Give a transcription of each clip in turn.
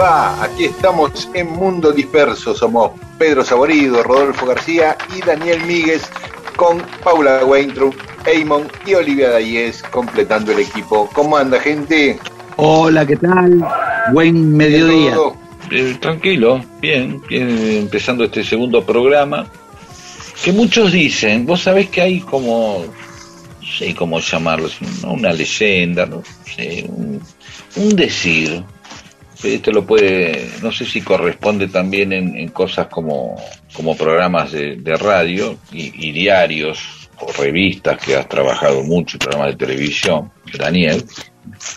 Va? Aquí estamos en Mundo Disperso. Somos Pedro Saborido, Rodolfo García y Daniel Míguez con Paula Weintraub, Eamon y Olivia Dayes completando el equipo. ¿Cómo anda, gente? Hola, ¿qué tal? Buen mediodía. Eh, tranquilo, bien, bien, empezando este segundo programa. Que muchos dicen, vos sabés que hay como, no sé cómo llamarlo, una leyenda, no sé, un, un decir, esto lo puede, no sé si corresponde también en, cosas como, como programas de, radio y, diarios o revistas que has trabajado mucho, programas de televisión, Daniel.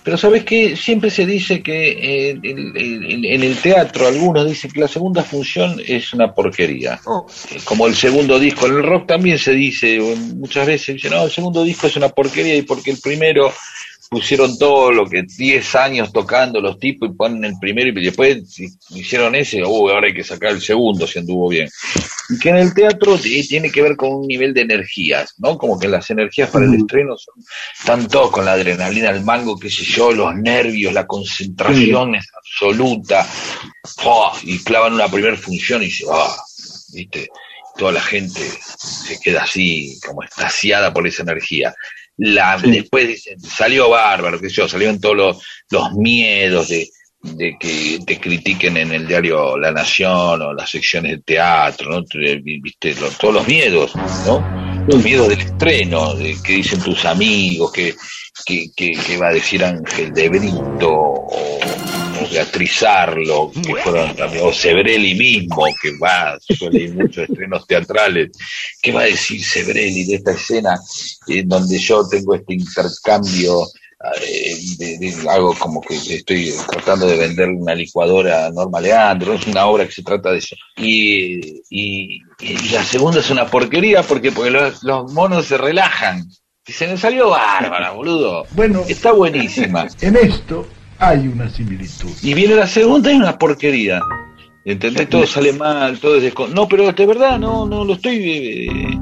Pero sabes que siempre se dice que eh, en el teatro algunos dicen que la segunda función es una porquería. Oh. Eh, como el segundo disco, en el rock también se dice, muchas veces dicen, no, el segundo disco es una porquería y porque el primero pusieron todo lo que 10 años tocando los tipos y ponen el primero y después hicieron ese, uh, ahora hay que sacar el segundo si anduvo bien. Y que en el teatro tiene que ver con un nivel de energías, ¿no? Como que las energías para el estreno son, están todos con la adrenalina, el mango, qué sé yo, los nervios, la concentración es absoluta, y clavan una primera función y se va, ¿viste? Toda la gente se queda así, como estasiada por esa energía la, después dicen, salió bárbaro, que yo, salieron todos los, los miedos de, de que te critiquen en el diario La Nación o las secciones de teatro, ¿no? Viste, todos los miedos, ¿no? Los miedos del estreno, de que dicen tus amigos, que, que, que, va a decir Ángel de Brito, o, Beatriz Arlo, que fueron también, o Sebrelli mismo, que va, suele ir muchos estrenos teatrales, ¿qué va a decir Sebrelli de esta escena en donde yo tengo este intercambio eh, de, algo como que estoy tratando de vender una licuadora a Norma Leandro, es una obra que se trata de eso. Y, y, la segunda es una porquería porque, porque los, los monos se relajan. Y se me salió bárbara, boludo. Bueno, está buenísima. En esto hay una similitud. Y viene la segunda y una porquería. ¿Entendés? Todo sale mal, todo es No, pero de verdad no, no lo estoy eh,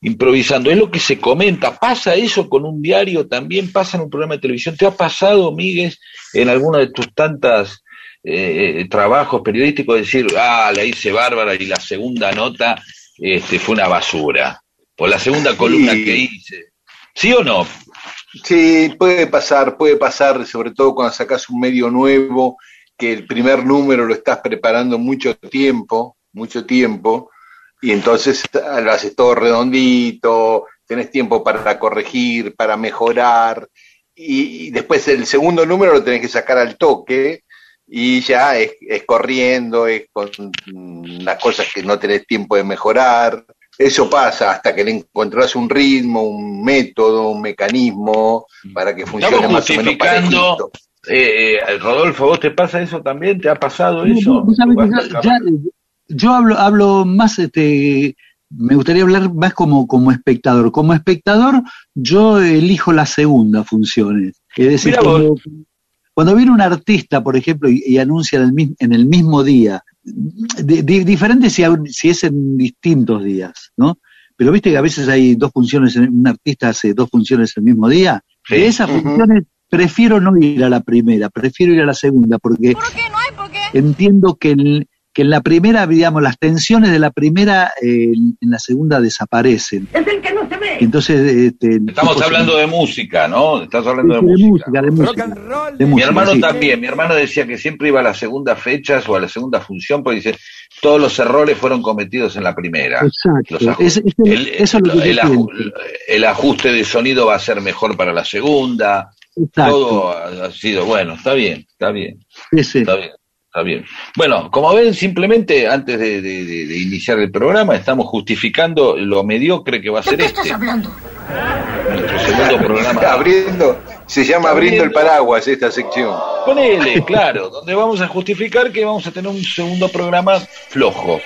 improvisando. Es lo que se comenta. ¿Pasa eso con un diario? ¿También pasa en un programa de televisión? ¿Te ha pasado, Miguel, en alguno de tus tantas eh, trabajos periodísticos decir, ah, la hice bárbara y la segunda nota este, fue una basura? O la segunda columna que hice. ¿Sí o no? Sí, puede pasar, puede pasar, sobre todo cuando sacas un medio nuevo, que el primer número lo estás preparando mucho tiempo, mucho tiempo, y entonces lo haces todo redondito, tenés tiempo para corregir, para mejorar, y, después el segundo número lo tenés que sacar al toque, y ya es, es corriendo, es con las cosas que no tenés tiempo de mejorar, eso pasa hasta que le encontrás un ritmo, un método, un mecanismo para que funcione más o menos parejito. Eh, eh, Rodolfo, ¿vos te pasa eso también? ¿Te ha pasado eso? yo hablo, hablo más, este, me gustaría hablar más como, como espectador. Como espectador, yo elijo la segunda función. Es decir, cuando, viene un artista, por ejemplo, y, anuncia en el, en el mismo día diferente si, si, es en distintos días, ¿no? Pero viste que a veces hay dos funciones, un artista hace dos funciones el mismo día. De esas funciones prefiero no ir a la primera, prefiero ir a la segunda, porque entiendo que que en la primera, digamos, las tensiones de la primera eh, en la segunda desaparecen. Es el que no. Entonces, este, Estamos hablando de música, ¿no? Estás hablando de, de música. música, de música. De Mi música, hermano sí. también, mi hermano decía que siempre iba a las segundas fechas o a la segunda función, porque dice, todos los errores fueron cometidos en la primera. Exacto. Es- es- el, eso es lo que el aju- pienso. el ajuste de sonido va a ser mejor para la segunda. Exacto. Todo ha, ha sido bueno, está bien, está bien, Sí, sí. está bien. Está bien. Bueno, como ven, simplemente antes de, de- de- de iniciar el programa, estamos justificando lo mediocre que va a ¿De ser qué este, estás hablando? nuestro segundo programa. Abriendo, se llama abriendo el paraguas esta sección. Ponele, claro, donde vamos a justificar que vamos a tener un segundo programa flojo.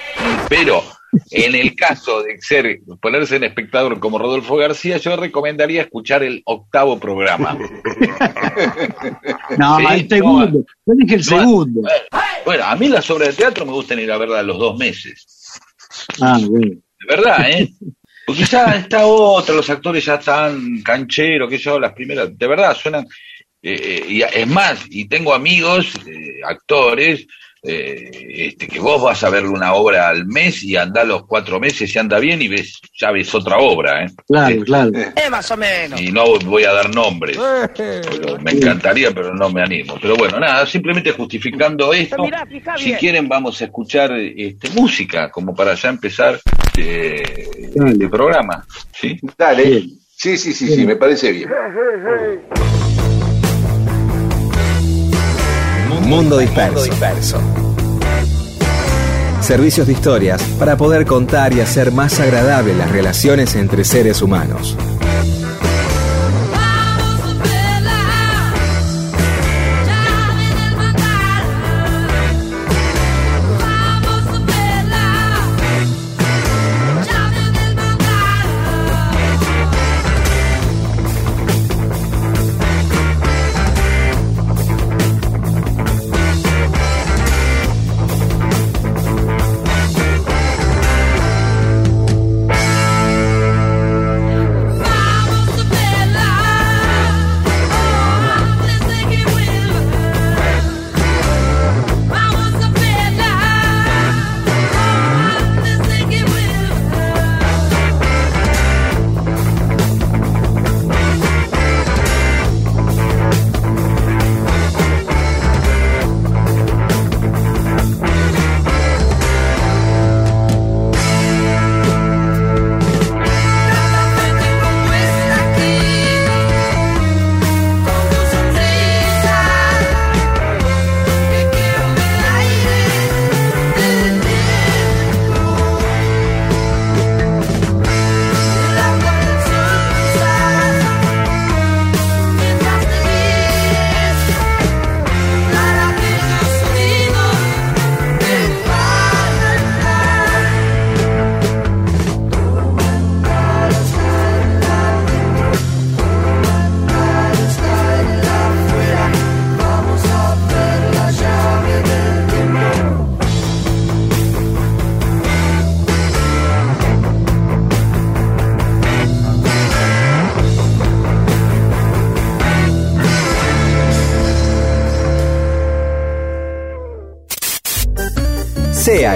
Pero en el caso de ser ponerse en espectador como Rodolfo García, yo recomendaría escuchar el octavo programa. No, Sí, el segundo. Yo dije el No, segundo. Bueno, a mí las obras de teatro me gustan ir a verlas los dos meses. Ah, bueno. De verdad, ¿eh? Porque ya está otra, los actores ya están cancheros, que yo, las primeras, de verdad, suenan. eh, eh, y es más, y tengo amigos, eh, actores, eh, este, que vos vas a ver una obra al mes y andás los cuatro meses y anda bien y ves, ya ves otra obra, ¿eh? Claro, Eh, claro. Eh, más o menos. Y no voy a dar nombres. Pero me encantaría, pero no me animo. Pero bueno, nada, simplemente justificando esto. Mirá, fija Si bien. quieren, vamos a escuchar este, música, como para ya empezar eh, el programa. ¿sí? Dale. Bien. Sí, sí, sí, sí, me parece bien. Mundo disperso. Servicios de historias para poder contar y hacer más agradables las relaciones entre seres humanos.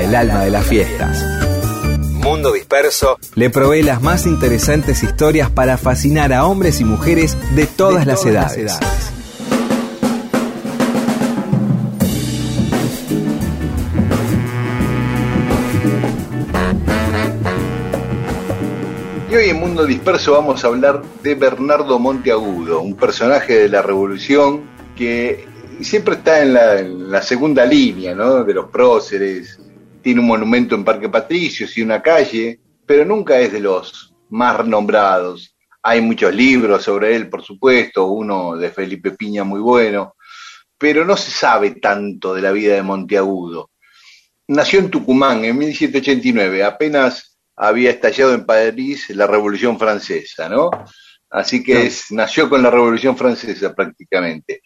El alma de las fiestas. Mundo Disperso le provee las más interesantes historias para fascinar a hombres y mujeres de todas, las, edades. Y hoy en Mundo Disperso vamos a hablar de Bernardo Monteagudo, un personaje de la Revolución que siempre está en la, en la segunda línea ¿no? de los próceres. Tiene un monumento en Parque Patricios y una calle, pero nunca es de los más nombrados. Hay muchos libros sobre él, por supuesto, uno de Felipe Piña muy bueno, pero no se sabe tanto de la vida de Monteagudo. Nació en Tucumán en 1789, apenas había estallado en París la Revolución Francesa, ¿no? Así que es- nació con la Revolución Francesa prácticamente.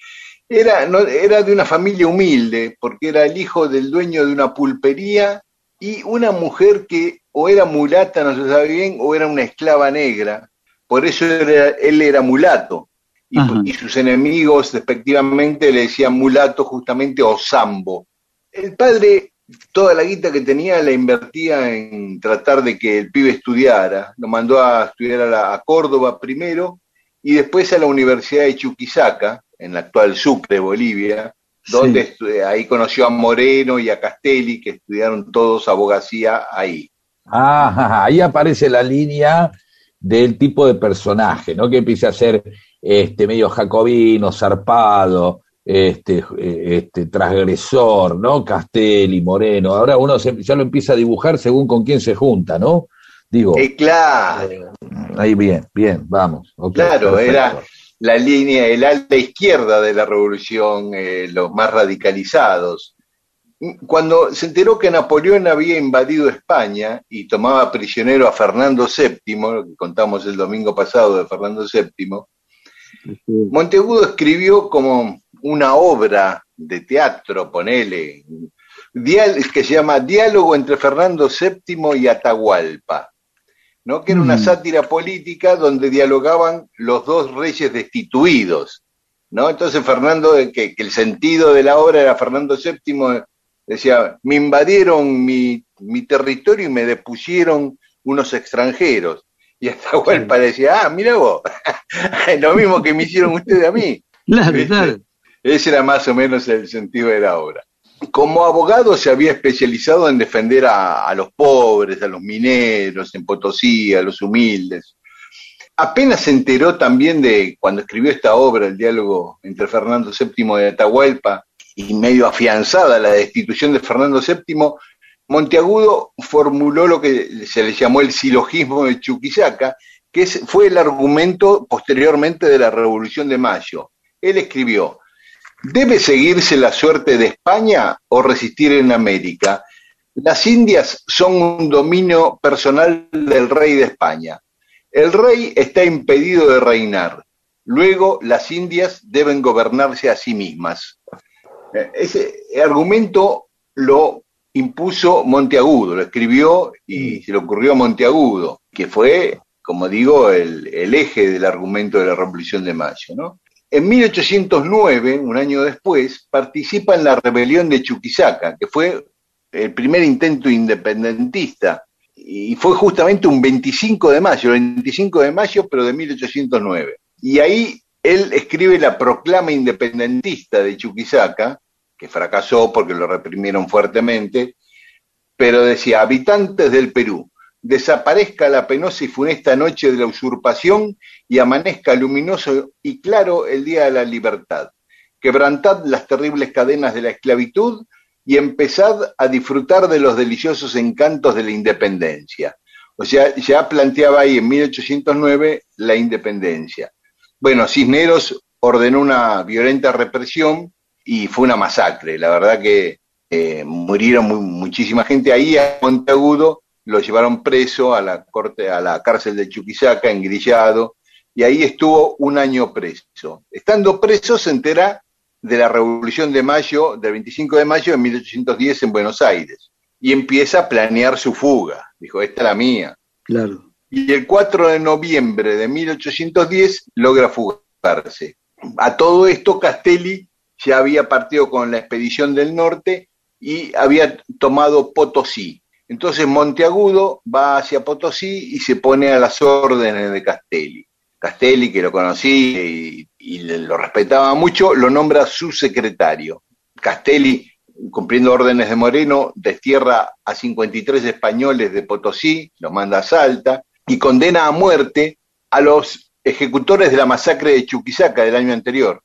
Era, no, era de una familia humilde, porque era el hijo del dueño de una pulpería y una mujer que o era mulata, no se sabe bien, o era una esclava negra. Por eso era- él era mulato. Y, sus enemigos, respectivamente, le decían mulato justamente o sambo. El padre toda la guita que tenía la invertía en tratar de que el pibe estudiara. Lo mandó a estudiar a, la- a Córdoba primero y después a la Universidad de Chuquisaca, en la actual Sucre, Bolivia, donde eh, ahí conoció a Moreno y a Castelli, que estudiaron todos abogacía ahí. Ah, ahí aparece la línea del tipo de personaje, ¿no? Que empieza a ser este medio jacobino, zarpado, este, eh, este transgresor, ¿no? Castelli, Moreno. Ahora uno se- ya lo empieza a dibujar según con quién se junta, ¿no? Digo, Eh, claro, ahí bien, bien, vamos. claro, perfecto. era la línea, el ala izquierda de la revolución, eh, los más radicalizados. Cuando se enteró que Napoleón había invadido España y tomaba prisionero a Fernando VII, lo que contamos el domingo pasado de Fernando VII, Monteagudo escribió como una obra de teatro, ponele, que se llama Diálogo entre Fernando VII y Atahualpa, ¿no? que era una Mm. sátira política donde dialogaban los dos reyes destituidos. ¿no? Entonces Fernando, que, que el sentido de la obra era Fernando VII, decía, me invadieron mi, mi territorio y me depusieron unos extranjeros. Y Atahualpa decía, ah, mira vos, lo mismo que me hicieron ustedes a mí. Claro, claro. Ese era más o menos el sentido de la obra. Como abogado se había especializado en defender a, los pobres, a los mineros, en Potosí, a los humildes. Apenas se enteró también de, cuando escribió esta obra, el diálogo entre Fernando VII y Atahualpa, y medio afianzada la destitución de Fernando VII, Monteagudo formuló lo que se le llamó el silogismo de Chuquisaca, que fue el argumento posteriormente de la Revolución de Mayo. Él escribió, ¿Debe seguirse la suerte de España o resistir en América? Las Indias son un dominio personal del rey de España. El rey está impedido de reinar. Luego las Indias deben gobernarse a sí mismas. Ese argumento lo impuso Monteagudo, lo escribió y se le ocurrió a Monteagudo, que fue, como digo, el, el eje del argumento de la Revolución de Mayo, ¿no? En 1809, un año después, participa en la rebelión de Chuquisaca, que fue el primer intento independentista, y fue justamente un 25 de mayo, el 25 de mayo, pero de 1809. Y ahí él escribe la proclama independentista de Chuquisaca, que fracasó porque lo reprimieron fuertemente, pero decía, habitantes del Perú, desaparezca la penosa y funesta noche de la usurpación y amanezca luminoso y claro el día de la libertad. Quebrantad las terribles cadenas de la esclavitud y empezad a disfrutar de los deliciosos encantos de la independencia. O sea, ya planteaba ahí en 1809 la independencia. Bueno, Cisneros ordenó una violenta represión y fue una masacre. La verdad que eh, murieron mu- muchísima gente ahí a Monteagudo lo llevaron preso a la corte, a la cárcel de Chuquisaca, engrillado, y ahí estuvo un año preso. Estando preso se entera de la Revolución de Mayo, del 25 de mayo de 1810 en Buenos Aires, y empieza a planear su fuga. Dijo, esta es la mía. Claro. Y el 4 de noviembre de 1810 logra fugarse. A todo esto Castelli ya había partido con la expedición del norte y había tomado Potosí. Entonces Monteagudo va hacia Potosí y se pone a las órdenes de Castelli. Castelli, que lo conocía y, lo respetaba mucho, lo nombra su secretario. Castelli, cumpliendo órdenes de Moreno, destierra a 53 españoles de Potosí, los manda a Salta y condena a muerte a los ejecutores de la masacre de Chuquisaca del año anterior.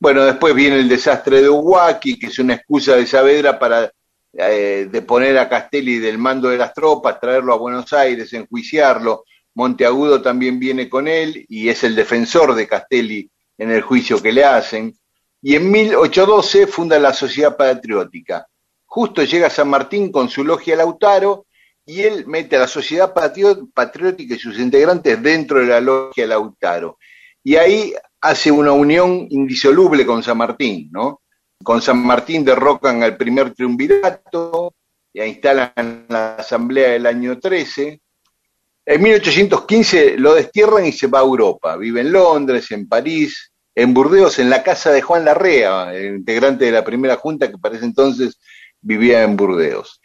Bueno, después viene el desastre de Huaki, que es una excusa de Saavedra para eh, deponer a Castelli del mando de las tropas, traerlo a Buenos Aires, enjuiciarlo. Monteagudo también viene con él y es el defensor de Castelli en el juicio que le hacen. Y en 1812 funda la Sociedad Patriótica. Justo llega San Martín con su logia Lautaro y él mete a la Sociedad Patriótica y sus integrantes dentro de la logia Lautaro. Y ahí hace una unión indisoluble con San Martín, ¿no? Con San Martín derrocan al primer triunvirato, y instalan la asamblea del año 13. En 1815 lo destierran y se va a Europa. Vive en Londres, en París, en Burdeos, en la casa de Juan Larrea, integrante de la primera junta que para ese entonces vivía en Burdeos.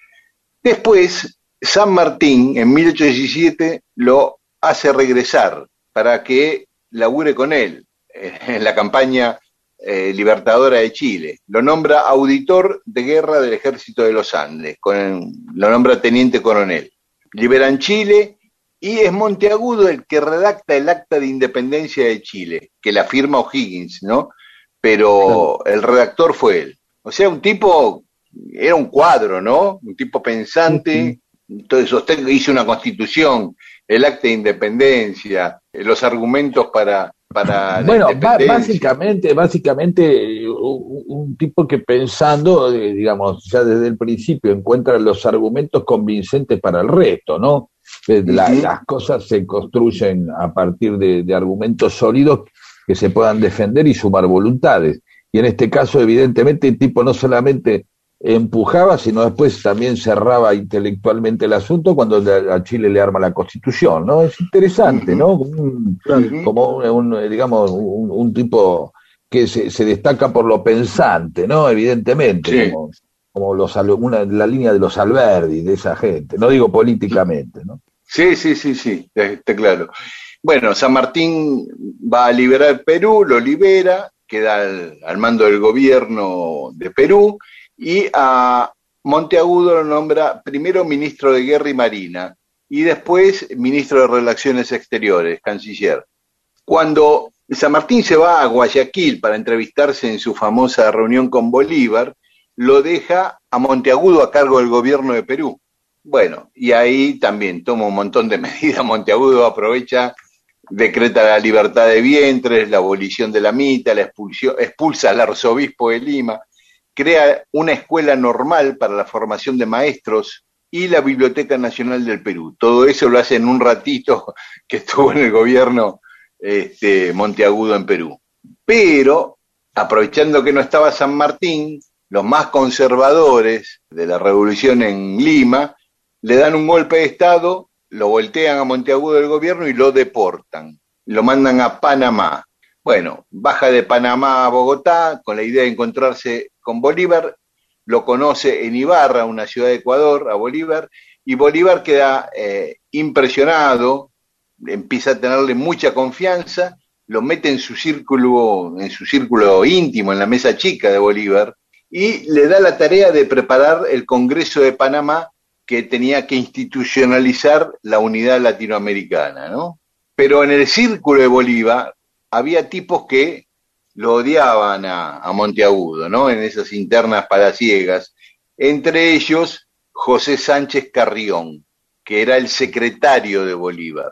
Después, San Martín, en 1817, lo hace regresar para que labure con él en la campaña eh, libertadora de Chile. Lo nombra auditor de guerra del ejército de los Andes, con, lo nombra teniente coronel. Liberan Chile y es Monteagudo el que redacta el acta de independencia de Chile, que la firma O'Higgins, ¿no? Pero el redactor fue él. O sea, un tipo, era un cuadro, ¿no? Un tipo pensante. Entonces, usted hizo una constitución, el acta de independencia, los argumentos para para bueno, básicamente, básicamente un, tipo que pensando, eh, digamos, ya desde el principio encuentra los argumentos convincentes para el resto, ¿no? Eh, las cosas se construyen a partir de, argumentos sólidos que se puedan defender y sumar voluntades. Y en este caso, evidentemente, el tipo no solamente empujaba, sino después también cerraba intelectualmente el asunto cuando a Chile le arma la constitución, ¿no? Es interesante, ¿no? como un, digamos, un, tipo que se, se, destaca por lo pensante, ¿no? Evidentemente, como, los, una, la línea de los Alberdi, de esa gente, no digo políticamente, ¿no? Sí, sí, sí, sí, está claro. Bueno, San Martín va a liberar Perú, lo libera, queda al mando del gobierno de Perú, y a Monteagudo lo nombra primero ministro de Guerra y Marina y después ministro de Relaciones Exteriores, canciller. Cuando San Martín se va a Guayaquil para entrevistarse en su famosa reunión con Bolívar, lo deja a Monteagudo a cargo del gobierno de Perú. Bueno, y ahí también toma un montón de medidas. Monteagudo aprovecha, decreta la libertad de vientres, la abolición de la mita, la expulsión, expulsa al arzobispo de Lima, crea una escuela normal para la formación de maestros y la Biblioteca Nacional del Perú. Todo eso lo hace en un ratito que estuvo en el gobierno este, Monteagudo en Perú. Pero, aprovechando que no estaba San Martín, los más conservadores de la revolución en Lima le dan un golpe de Estado, lo voltean a Monteagudo del gobierno y lo deportan. Lo mandan a Panamá. Bueno, baja de Panamá a Bogotá con la idea de encontrarse con Bolívar, lo conoce en Ibarra, una ciudad de Ecuador, a Bolívar, y Bolívar queda eh, impresionado, empieza a tenerle mucha confianza, lo mete en su círculo, en su círculo íntimo, en la mesa chica de Bolívar, y le da la tarea de preparar el Congreso de Panamá que tenía que institucionalizar la unidad latinoamericana, ¿no? Pero en el círculo de Bolívar había tipos que lo odiaban a, Monteagudo, ¿no? En esas internas palaciegas. Entre ellos, José Sánchez Carrión, que era el secretario de Bolívar.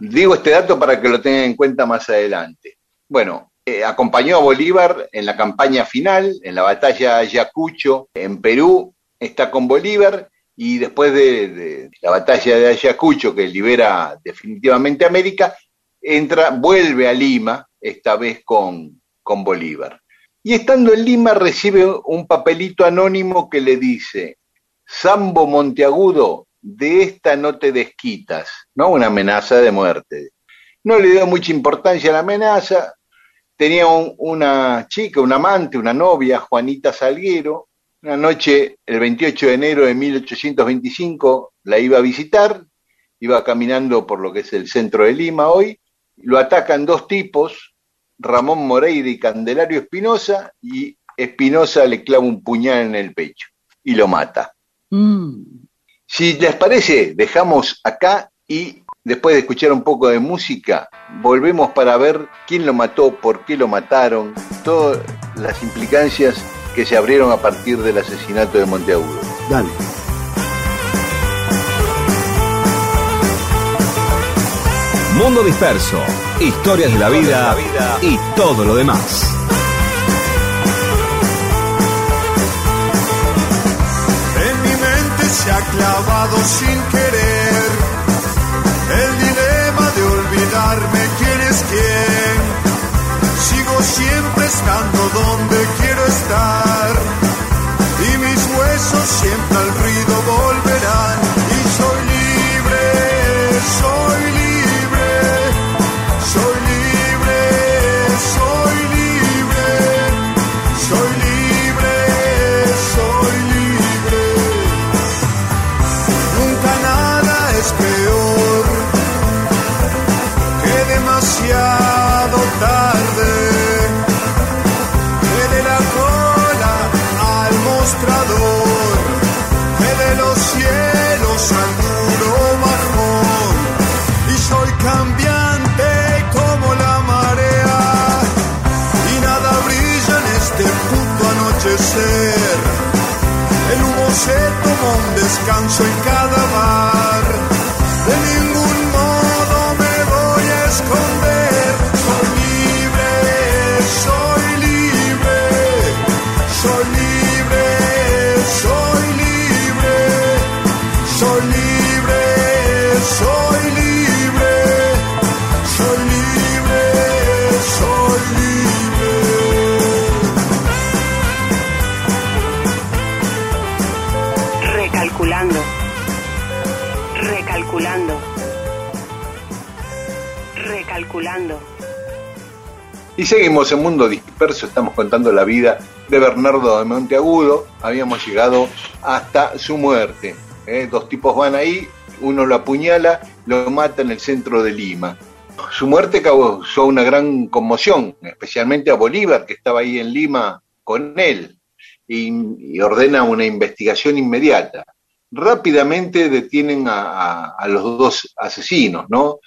Digo este dato para que lo tengan en cuenta más adelante. Bueno, eh, acompañó a Bolívar en la campaña final, en la batalla de Ayacucho, en Perú, está con Bolívar y después de, de, la batalla de Ayacucho, que libera definitivamente América, entra, vuelve a Lima, esta vez con, con Bolívar. Y estando en Lima recibe un papelito anónimo que le dice, Sambo Monteagudo, de esta no te desquitas, ¿no? Una amenaza de muerte. No le dio mucha importancia a la amenaza, tenía una chica, un amante, una novia, Juanita Salguero, una noche, el 28 de enero de 1825, la iba a visitar, iba caminando por lo que es el centro de Lima hoy, lo atacan dos tipos, Ramón Moreira y Candelario Espinosa, y Espinosa le clava un puñal en el pecho y lo mata. Mm. Si les parece, dejamos acá y después de escuchar un poco de música, volvemos para ver quién lo mató, por qué lo mataron, todas las implicancias que se abrieron a partir del asesinato de Monteagudo. Dale. Mundo Disperso, historias de la vida y todo lo demás. En mi mente se ha clavado sin querer el dilema de olvidarme quién es quién. Sigo siempre estando donde quiero estar y mis huesos siempre al ruido volverán descanso en cada bar, Recalculando. Y seguimos en Mundo Disperso, estamos contando la vida de Bernardo de Monteagudo, habíamos llegado hasta su muerte. ¿eh? Dos tipos van ahí, uno lo apuñala, lo mata en el centro de Lima. Su muerte causó una gran conmoción, especialmente a Bolívar, que estaba ahí en Lima con él, y, ordena una investigación inmediata. Rápidamente detienen a los dos asesinos, ¿no?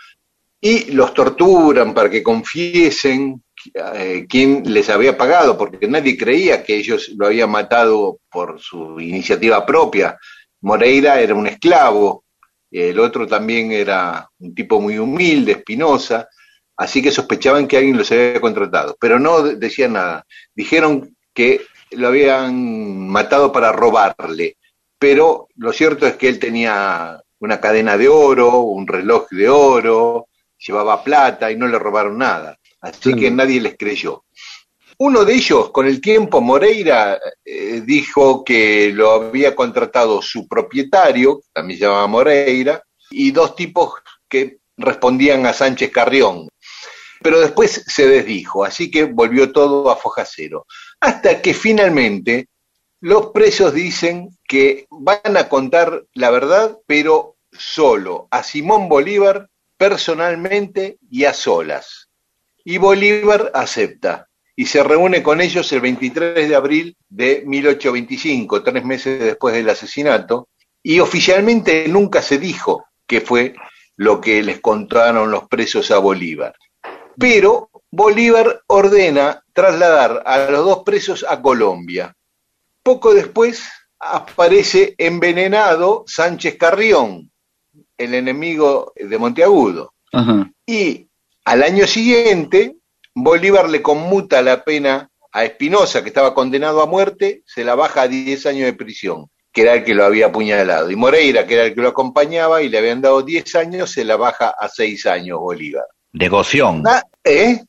Y los torturan para que confiesen eh, quién les había pagado, porque nadie creía que ellos lo habían matado por su iniciativa propia. Moreira era un esclavo, el otro también era un tipo muy humilde, Espinosa, así que sospechaban que alguien los había contratado, pero no de- decían nada. Dijeron que lo habían matado para robarle, pero lo cierto es que él tenía una cadena de oro, un reloj de oro, llevaba plata y no le robaron nada. Así Sí. que nadie les creyó. Uno de ellos, con el tiempo, Moreira eh, dijo que lo había contratado su propietario, también se llamaba Moreira, y dos tipos que respondían a Sánchez Carrión. Pero después se desdijo, así que volvió todo a foja cero. Hasta que finalmente los presos dicen que van a contar la verdad, pero solo a Simón Bolívar personalmente y a solas. Y Bolívar acepta y se reúne con ellos el 23 de abril de 1825, tres meses después del asesinato, y oficialmente nunca se dijo que fue lo que les contaron los presos a Bolívar. Pero Bolívar ordena trasladar a los dos presos a Colombia. Poco después aparece envenenado Sánchez Carrión, el enemigo de Monteagudo. Ajá. Y al año siguiente, Bolívar le conmuta la pena a Espinosa, que estaba condenado a muerte, se la baja a 10 años de prisión, que era el que lo había apuñalado. Y Moreira, que era el que lo acompañaba y le habían dado 10 años, se la baja a 6 años Bolívar. Negoción. Ah, ¿Eh?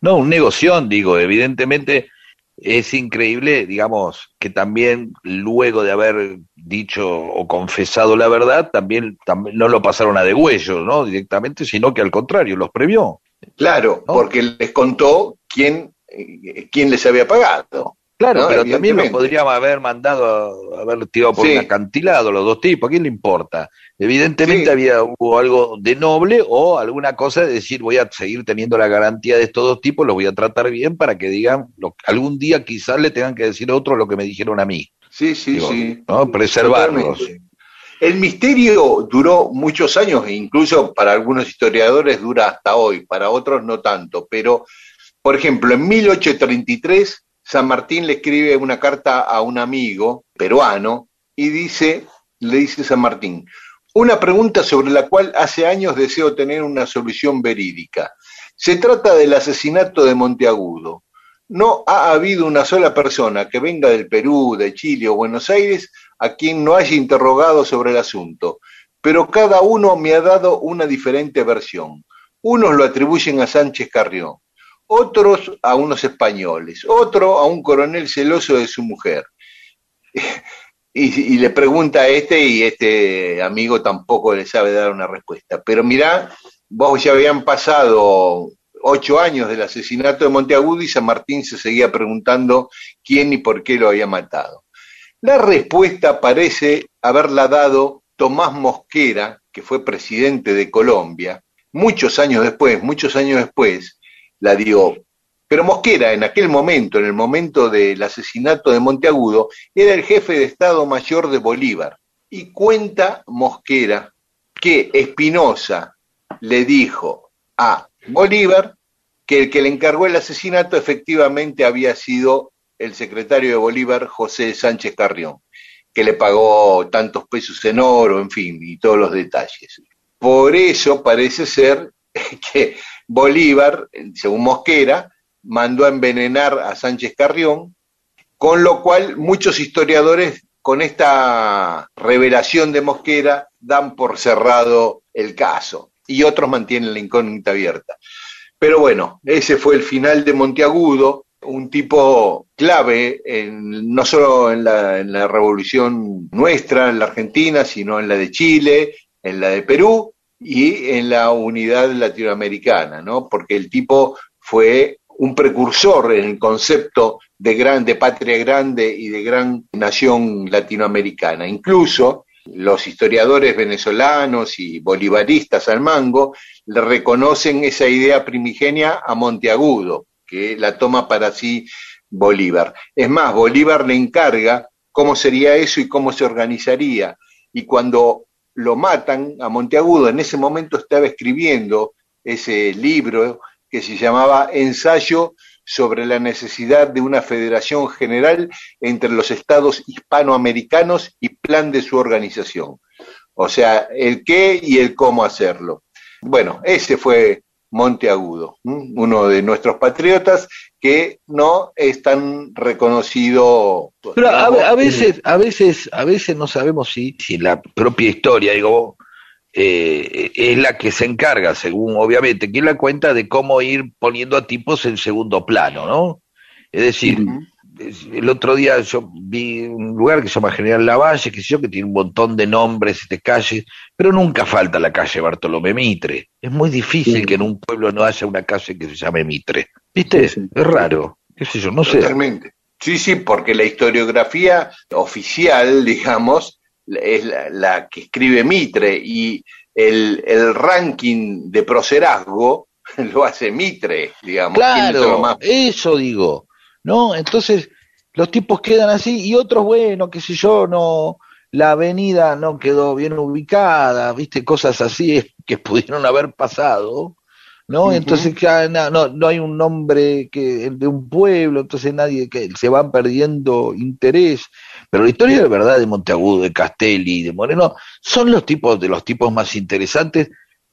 No, un negoción, digo, evidentemente es increíble, digamos, que también luego de haber dicho o confesado la verdad, también, también no lo pasaron a degüello, ¿no? Directamente, sino que al contrario, los previó. Claro, ¿No? porque les contó quién, eh, quién les había pagado. Claro, No, pero también lo podríamos haber mandado, a- haber tirado por Sí. un acantilado los dos tipos, ¿a quién le importa? Evidentemente Sí. había hubo algo de noble o alguna cosa de decir voy a seguir teniendo la garantía de estos dos tipos, los voy a tratar bien para que digan, lo- algún día quizás le tengan que decir a otro lo que me dijeron a mí, Sí, sí, Digo, sí. ¿no? Preservarlos. Totalmente. El misterio duró muchos años e incluso para algunos historiadores dura hasta hoy, para otros no tanto, pero por ejemplo, en 1833 San Martín le escribe una carta a un amigo peruano y dice, le dice San Martín, una pregunta sobre la cual hace años deseo tener una solución verídica. Se trata del asesinato de Monteagudo. No ha habido una sola persona que venga del Perú, de Chile o Buenos Aires a quien no haya interrogado sobre el asunto, pero cada uno me ha dado una diferente versión. Unos lo atribuyen a Sánchez Carrión, otros a unos españoles, otro a un coronel celoso de su mujer. Y, le pregunta a este y este amigo tampoco le sabe dar una respuesta. Pero mirá, vos ya habían pasado ocho años del asesinato de Monteagudo y San Martín se seguía preguntando quién y por qué lo había matado. La respuesta parece haberla dado Tomás Mosquera, que fue presidente de Colombia, muchos años después, muchos años después, la dio. Pero Mosquera, en aquel momento, en el momento del asesinato de Monteagudo, era el jefe de Estado Mayor de Bolívar. Y cuenta Mosquera que Espinosa le dijo a Bolívar que el que le encargó el asesinato efectivamente había sido el secretario de Bolívar, José Sánchez Carrión, que le pagó tantos pesos en oro, en fin, y todos los detalles. Por eso parece ser que Bolívar, según Mosquera, mandó a envenenar a Sánchez Carrión, con lo cual muchos historiadores con esta revelación de Mosquera dan por cerrado el caso y otros mantienen la incógnita abierta. Pero bueno, ese fue el final de Monteagudo, un tipo clave en, no solo en la, en la revolución nuestra, en la Argentina, sino en la de Chile, en la de Perú y en la unidad latinoamericana, ¿no? Porque el tipo fue un precursor en el concepto de gran, de patria grande y de gran nación latinoamericana. Incluso los historiadores venezolanos y bolivaristas al mango le reconocen esa idea primigenia a Monteagudo, que la toma para sí Bolívar. Es más, Bolívar le encarga cómo sería eso y cómo se organizaría. Y cuando lo matan a Monteagudo, en ese momento estaba escribiendo ese libro que se llamaba Ensayo sobre la necesidad de una federación general entre los estados hispanoamericanos y plan de su organización. O sea, el qué y el cómo hacerlo. Bueno, ese fue Monteagudo, uno de nuestros patriotas que no es tan reconocido. Pero a, veces, a veces, a veces no sabemos si, si la propia historia, digo, eh, es la que se encarga, según obviamente, que la cuenta de cómo ir poniendo a tipos en segundo plano, ¿no? Es decir, el otro día yo vi un lugar que se llama General Lavalle, que sé yo, que tiene un montón de nombres de calles, pero nunca falta la calle Bartolomé Mitre. Es muy difícil que en un pueblo no haya una calle que se llame Mitre. ¿Viste? Es raro. ¿Qué sé yo? No sé. Totalmente. Sí, sí, porque la historiografía oficial, digamos, es la, que escribe Mitre y el, el, ranking de procerazgo lo hace Mitre, digamos. Claro, eso digo, ¿no? Entonces los tipos quedan así y otros, bueno, qué sé yo, no, la avenida no quedó bien ubicada, viste, cosas así que pudieron haber pasado, ¿no? Entonces ya no, no hay un nombre que de un pueblo, entonces nadie que se van perdiendo interés. Pero la historia de verdad de Monteagudo, de Castelli, de Moreno, son los tipos de los tipos más interesantes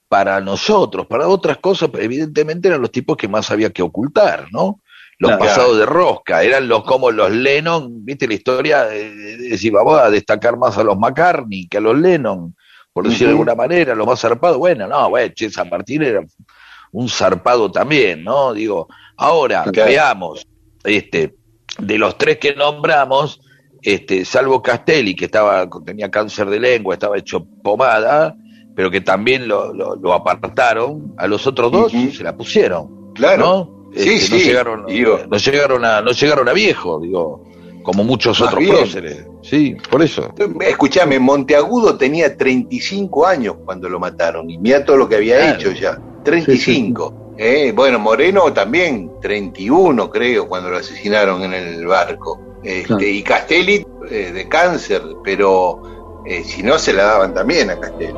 para nosotros, para otras cosas, evidentemente eran los tipos que más había que ocultar, ¿no? Los pasados de rosca, eran los como los Lennon, viste la historia, de, decir, vamos a destacar más a los McCartney que a los Lennon, por decir de alguna manera, los más zarpados, bueno, no, bueno, che, San Martín era un zarpado también, ¿no? Digo, ahora, veamos, este, de los tres que nombramos, este, salvo Castelli, que estaba, tenía cáncer de lengua, estaba hecho pomada, pero que también lo, lo, apartaron, a los otros dos se la pusieron. Claro. ¿no? Sí, este, sí, no llegaron, no llegaron a, no llegaron a viejo, digo, como muchos otros próceres. Sí, por eso. Escúchame, Monteagudo tenía 35 años cuando lo mataron, y mira todo lo que había hecho ya. 35. Eh, bueno, Moreno también, 31 creo, cuando lo asesinaron en el barco. Este, y Castelli eh, de cáncer, pero eh, si no se la daban también a Castelli.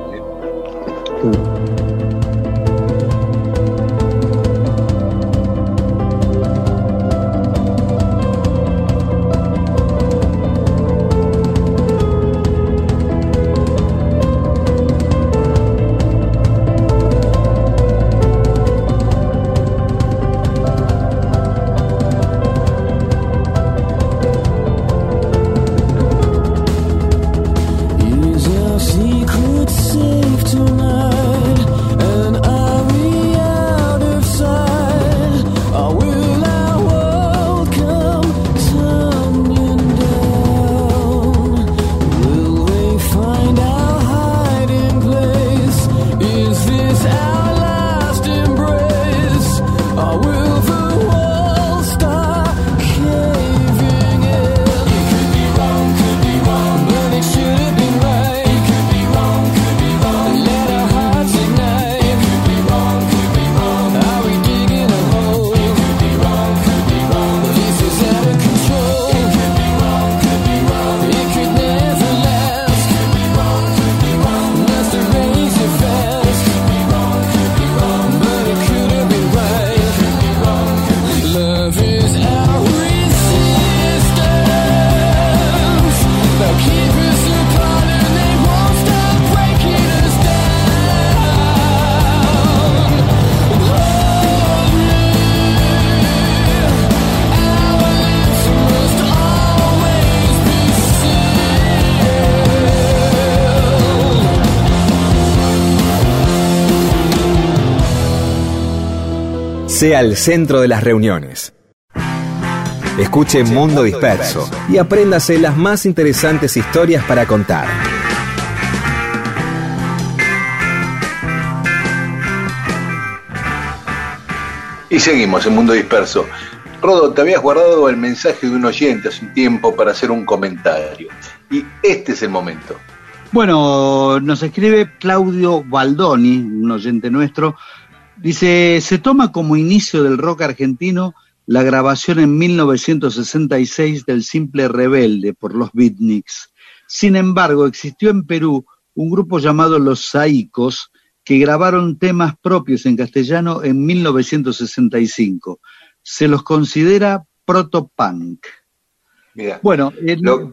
Sea el centro de las reuniones. Escuche Mundo Disperso y apréndase las más interesantes historias para contar. Y seguimos en Mundo Disperso. Rodo, te habías guardado el mensaje de un oyente hace un tiempo para hacer un comentario. Y este es el momento. Bueno, nos escribe Claudio Baldoni, un oyente nuestro. Dice, se toma como inicio del rock argentino la grabación en 1966 del Simple Rebelde por los Beatniks. Sin embargo, existió en Perú un grupo llamado Los Saicos que grabaron temas propios en castellano en 1965. Se los considera proto-punk. Bueno,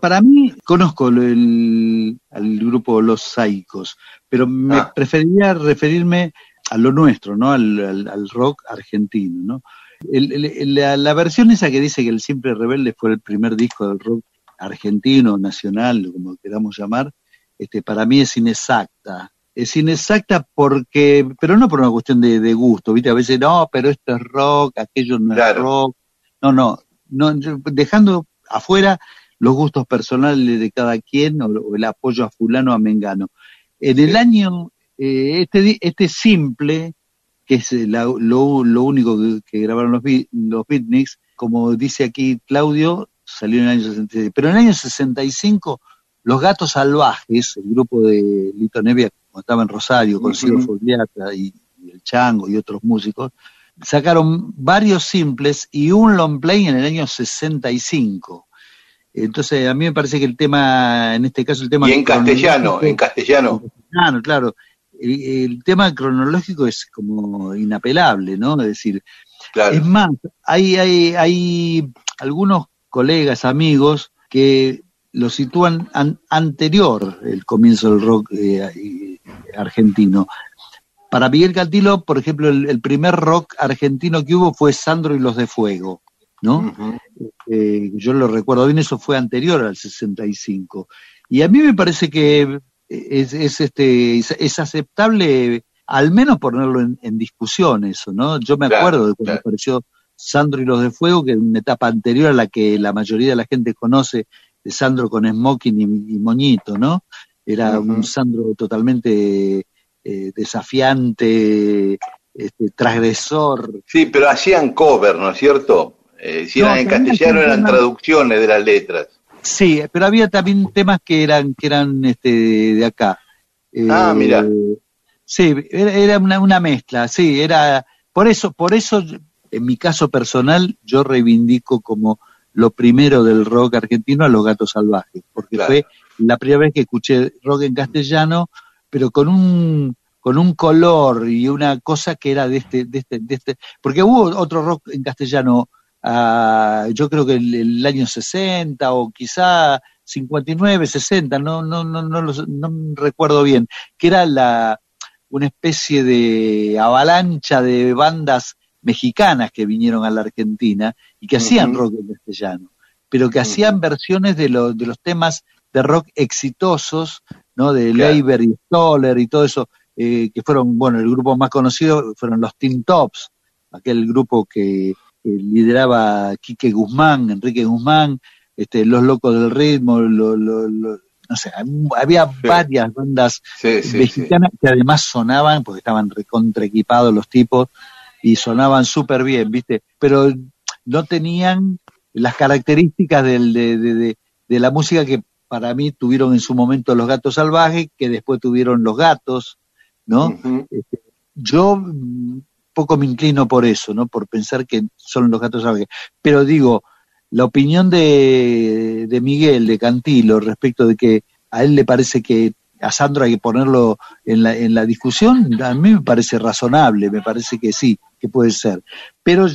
para mí conozco el, grupo Los Saicos, pero me ah. preferiría referirme a lo nuestro, ¿no? Al, rock argentino, ¿no? la, versión esa que dice que el Simple Rebelde fue el primer disco del rock argentino, nacional, como queramos llamar, este, para mí es inexacta. Es inexacta porque, pero no por una cuestión de, gusto, ¿viste? A veces, no, pero esto es rock, aquello no es rock. No, no, no, dejando afuera los gustos personales de cada quien o, el apoyo a fulano a mengano. En el año, eh, este, este simple, que es lo, único que, grabaron los, los beatniks, como dice aquí Claudio, salió en el año 66. Pero en el año 65, Los Gatos Salvajes, el grupo de Lito Nevia, como estaba en Rosario, con Ciro y, y, El Chango y otros músicos, sacaron varios simples y un long play en el año 65. Entonces, a mí me parece que el tema, en este caso, el tema. Y en castellano, en castellano. Claro, claro. El, tema cronológico es como inapelable, ¿no? Es decir, es más, hay, hay, hay algunos colegas, amigos, que lo sitúan anterior el comienzo del rock eh, argentino. Para Miguel Cantilo, por ejemplo, el, primer rock argentino que hubo fue Sandro y los de Fuego, ¿no? Eh, yo lo recuerdo bien, eso fue anterior al 65. Y a mí me parece que es, este, es, aceptable al menos ponerlo en, discusión eso, ¿no? Yo me acuerdo de cuando apareció Sandro y los de Fuego, que en una etapa anterior a la que la mayoría de la gente conoce, de Sandro con smoking y, moñito, ¿no? Era un Sandro totalmente eh, desafiante, este, transgresor. Sí, pero hacían cover, ¿no es cierto? Eh, si eran en castellano eran traducciones de las letras. Sí, pero había también temas que eran que eran este, de acá. ah, mira. Eh, sí, era, una, una, mezcla, sí, era por eso, por eso en mi caso personal yo reivindico como lo primero del rock argentino a los Gatos Salvajes, porque fue la primera vez que escuché rock en castellano, pero con un con un color y una cosa que era de este, de este, de este, porque hubo otro rock en castellano, uh, yo creo que el, el, año 60 o quizá 59, 60, no, no, no, no, no recuerdo bien, que era la, una especie de avalancha de bandas mexicanas que vinieron a la Argentina y que hacían rock en castellano, pero que hacían versiones de, los de los temas de rock exitosos, ¿no? De Leiber y Stoller y todo eso. Eh, que fueron, bueno, el grupo más conocido fueron los Teen Tops, aquel grupo que, lideraba Quique Guzmán, Enrique Guzmán, este, Los Locos del Ritmo, lo, no sé, había varias bandas mexicanas que además sonaban, porque estaban recontra equipados los tipos, y sonaban súper bien, ¿viste? Pero no tenían las características del, de, de la música que para mí tuvieron en su momento los gatos salvajes, que después tuvieron los gatos, ¿no? Este, yo poco me inclino por eso, ¿no? Por pensar que son los gatos salvajes. Pero digo, la opinión de, de Miguel, de Cantilo, respecto de que a él le parece que a Sandro hay que ponerlo en la, en la discusión, a mí me parece razonable, me parece que sí, que puede ser. Pero,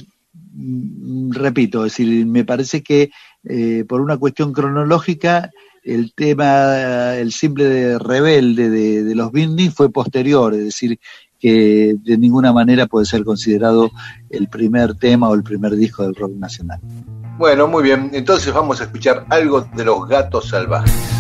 mm, repito, es decir, me parece que eh, por una cuestión cronológica el tema, el simple de rebelde de, los Bindi fue posterior, es decir, que de ninguna manera puede ser considerado el primer tema o el primer disco del rock nacional. Bueno, muy bien, entonces vamos a escuchar algo de los gatos salvajes.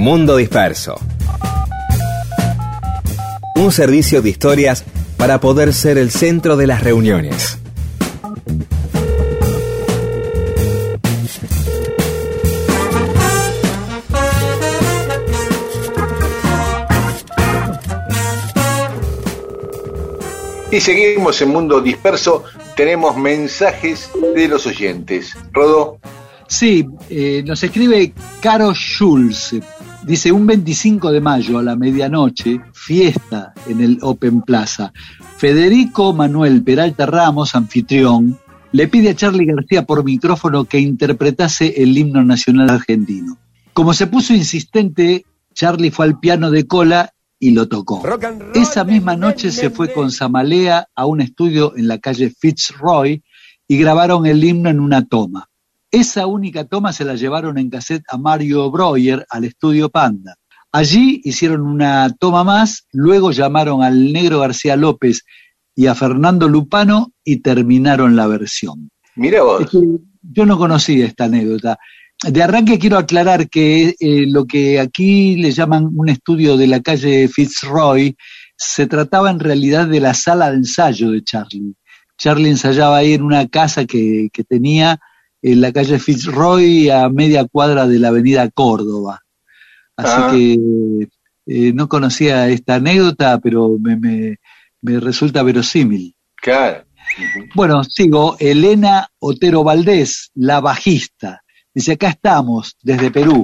Mundo Disperso. Un servicio de historias para poder ser el centro de las reuniones. Y seguimos en Mundo Disperso. Tenemos mensajes de los oyentes. Rodo. Sí, eh, nos escribe Caro Schulz. Dice, un 25 de mayo a la medianoche, fiesta en el Open Plaza. Federico Manuel Peralta Ramos, anfitrión, le pide a Charlie García por micrófono que interpretase el himno nacional argentino. Como se puso insistente, Charlie fue al piano de cola y lo tocó. Esa misma noche se fue con Samalea a un estudio en la calle Fitzroy y grabaron el himno en una toma. Esa única toma se la llevaron en cassette a Mario Breuer al estudio Panda. Allí hicieron una toma más, luego llamaron al negro García López y a Fernando Lupano y terminaron la versión. Mira vos. yo no conocía esta anécdota. De arranque quiero aclarar que eh, lo que aquí le llaman un estudio de la calle Fitzroy se trataba en realidad de la sala de ensayo de Charlie. Charlie ensayaba ahí en una casa que, que tenía en la calle Fitzroy a media cuadra de la avenida Córdoba. Así Ah. que eh, no conocía esta anécdota, pero me, me, me resulta verosímil. Claro. Bueno, sigo. Elena Otero Valdés, la bajista. Dice, acá estamos, desde Perú,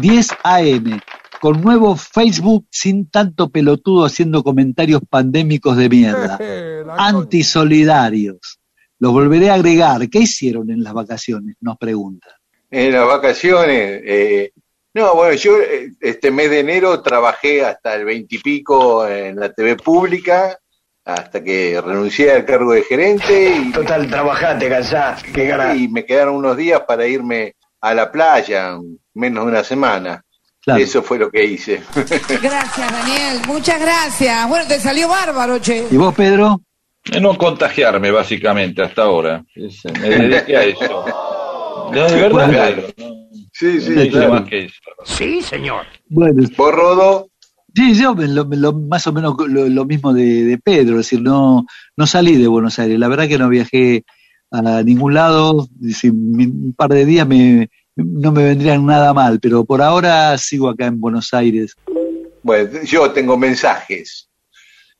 10 AM, con nuevo Facebook sin tanto pelotudo haciendo comentarios pandémicos de mierda. Antisolidarios. Los volveré a agregar. ¿Qué hicieron en las vacaciones? Nos preguntan. En las vacaciones. eh, no, bueno, yo eh, este mes de enero trabajé hasta el veintipico en la TV pública, hasta que renuncié al cargo de gerente y, Total, trabajate, cansá, que ganas. y me quedaron unos días para irme a la playa, menos de una semana. Claro. Eso fue lo que hice. Gracias, Daniel. Muchas gracias. Bueno, te salió bárbaro, che. ¿Y vos, Pedro? No contagiarme, básicamente, hasta ahora. Es- Me dediqué a eso. No, de verdad, Pedro, no- Sí, sí, no claro. más que eso. Sí, señor. Bueno, ¿Vos, Rodo? sí, yo lo- me lo- más o menos lo, lo mismo de, de Pedro, es decir, no, no salí de Buenos Aires. La verdad que no viajé a ningún lado. decir, un par de días me, no me vendrían nada mal, pero por ahora sigo acá en Buenos Aires. Bueno, yo tengo mensajes.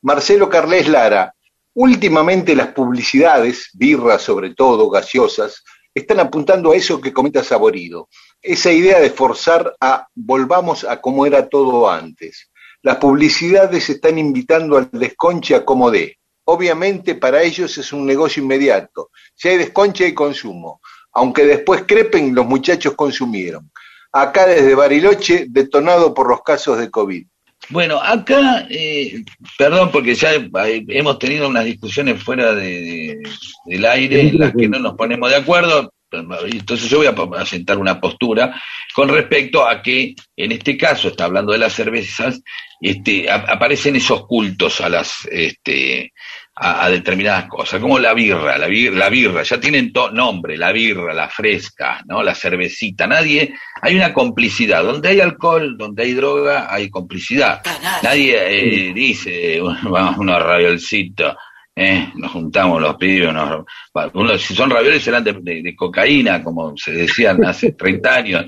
Marcelo Carles Lara, últimamente las publicidades, birras sobre todo, gaseosas, están apuntando a eso que comenta Saborido. Esa idea de forzar a volvamos a como era todo antes. Las publicidades están invitando al desconche a como dé. Obviamente para ellos es un negocio inmediato. Si hay desconche hay consumo. Aunque después crepen, los muchachos consumieron. Acá desde Bariloche, detonado por los casos de COVID. Bueno, acá, eh, perdón porque ya hemos tenido unas discusiones fuera de, de- del aire en las que no nos ponemos de acuerdo, entonces yo voy a po- a sentar una postura con respecto a que en este caso, está hablando de las cervezas, este, aparecen esos cultos a las, este, a, a determinadas cosas, como la birra, la birra, la birra, ya tienen nombre, la birra, la fresca, ¿no? La cervecita, nadie, hay una complicidad, donde hay alcohol, donde hay droga, hay complicidad. Nadie eh, dice, vamos unos raviolcitos, eh, nos juntamos los pibes, si son ravioles serán de, de- de cocaína, como se decían hace 30 años,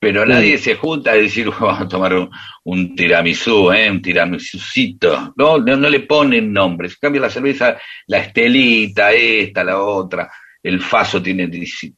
pero nadie se junta a decir, vamos a tomar un, un tiramisú, eh, un tiramisucito, no, no, no le ponen nombres, en cambio la cerveza, la estelita, esta, la otra, el Faso tiene 10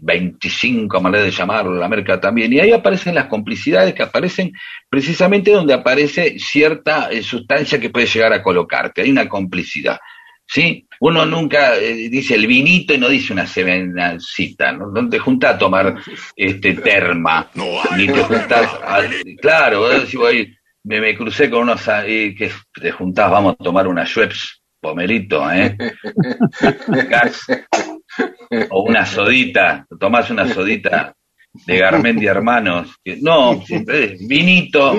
25 maneras de llamarlo, la merca también, y ahí aparecen las complicidades que aparecen precisamente donde aparece cierta eh, sustancia que puede llegar a colocarte, hay una complicidad. ¿Sí? Uno nunca eh, dice el vinito y no dice una serenacita, ¿no? No te juntás a tomar este terma, ni te juntás a- claro, decís, voy, me, me crucé con unos ahí que te juntás, vamos a tomar una Schweppes, pomerito, ¿eh? Gas, o una sodita, tomás una sodita de Garmendia Hermanos, que, no, siempre es vinito,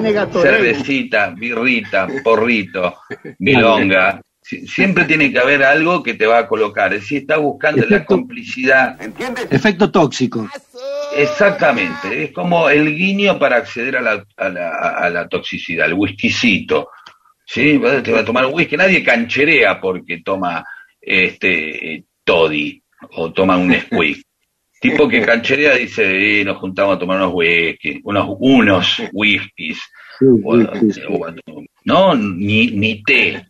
cervecita, birrita, porrito, milonga, Si- siempre tiene que haber algo que te va a colocar, es decir, estás buscando la complicidad, Efecto tóxico. Exactamente, es como el guiño para acceder a la, a la, a la toxicidad, el whiskycito. ¿Sí? Te va a tomar un whisky, nadie cancherea porque toma este toddy o toma un squeak. tipo que cancherea dice, eh, nos juntamos a tomar unos whisky, unos, unos whiskies. no, ni, ni té.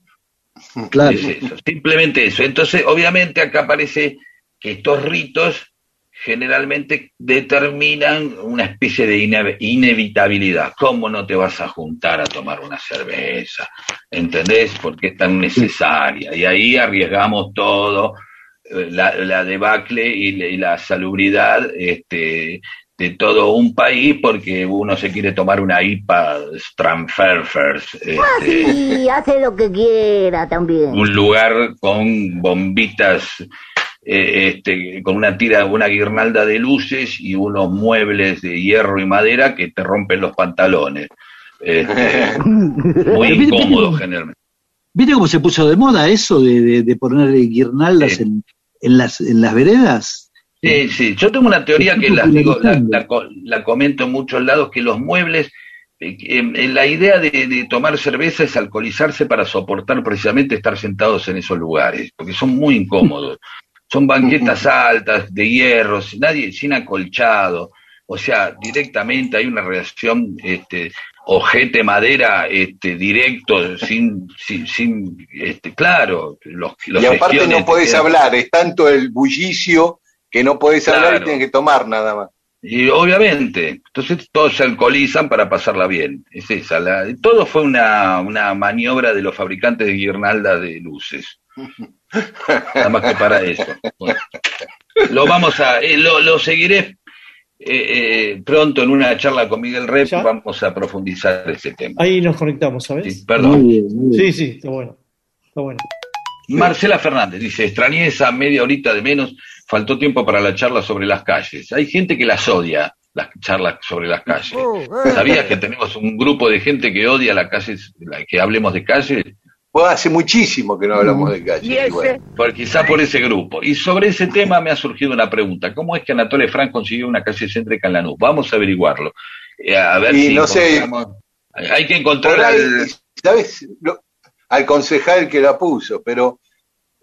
Claro. Es eso, simplemente eso. Entonces, obviamente acá aparece que estos ritos generalmente determinan una especie de ine- inevitabilidad. ¿Cómo no te vas a juntar a tomar una cerveza? ¿Entendés? Porque es tan necesaria. Y ahí arriesgamos todo, eh, la, la debacle y, la- y la salubridad este, de todo un país porque uno se quiere tomar una IPA Stramferfers. Este, Sí, hace lo que quiera también. un lugar con bombitas, eh, este, con una tira, una guirnalda de luces y unos muebles de hierro y madera que te rompen los pantalones. Este, muy incómodo generalmente. ¿Viste cómo se puso de moda eso de, de, de poner guirnaldas Sí. en, en, las, en las veredas? Sí, sí, yo tengo una teoría que la, digo, la, la co- la comento en muchos lados, que los muebles, eh, que, eh, la idea de, de tomar cerveza es alcoholizarse para soportar precisamente estar sentados en esos lugares, porque son muy incómodos. Son banquetas altas, de hierro, sin nadie, sin acolchado. O sea, directamente hay una reacción, este, ojete madera, este, directo, sin, sin, sin, este, claro, los, los y aparte no podés hablar, es tanto el bullicio que no podés hablar Claro. y tienes que tomar nada más. Y obviamente, entonces todos se alcoholizan para pasarla bien. Es esa. La, todo fue una, una maniobra de los fabricantes de guirnalda de luces. Nada más que para eso. Bueno, lo vamos a, eh, lo, lo seguiré eh, eh, pronto en una charla con Miguel Rep. ¿Ya? Vamos a profundizar ese tema. Ahí nos conectamos, ¿sabes? Sí, perdón. Muy bien, muy bien. Sí, sí, está bueno. Está bueno. Marcela Fernández dice, extrañé esa media horita de menos, faltó tiempo para la charla sobre las calles. Hay gente que las odia, las charlas sobre las calles. ¿Sabías que tenemos un grupo de gente que odia la calle, la- que hablemos de calles? Bueno, hace muchísimo que no hablamos de calle. igual. Por, quizá por ese grupo. Y sobre ese tema me ha surgido una pregunta. ¿Cómo es que Anatole Frank consiguió una calle céntrica en Lanús? Vamos a averiguarlo. Eh, a ver Y si no sé- Hay que encontrar ahí, al... ¿sabes? Lo- al concejal que la puso, pero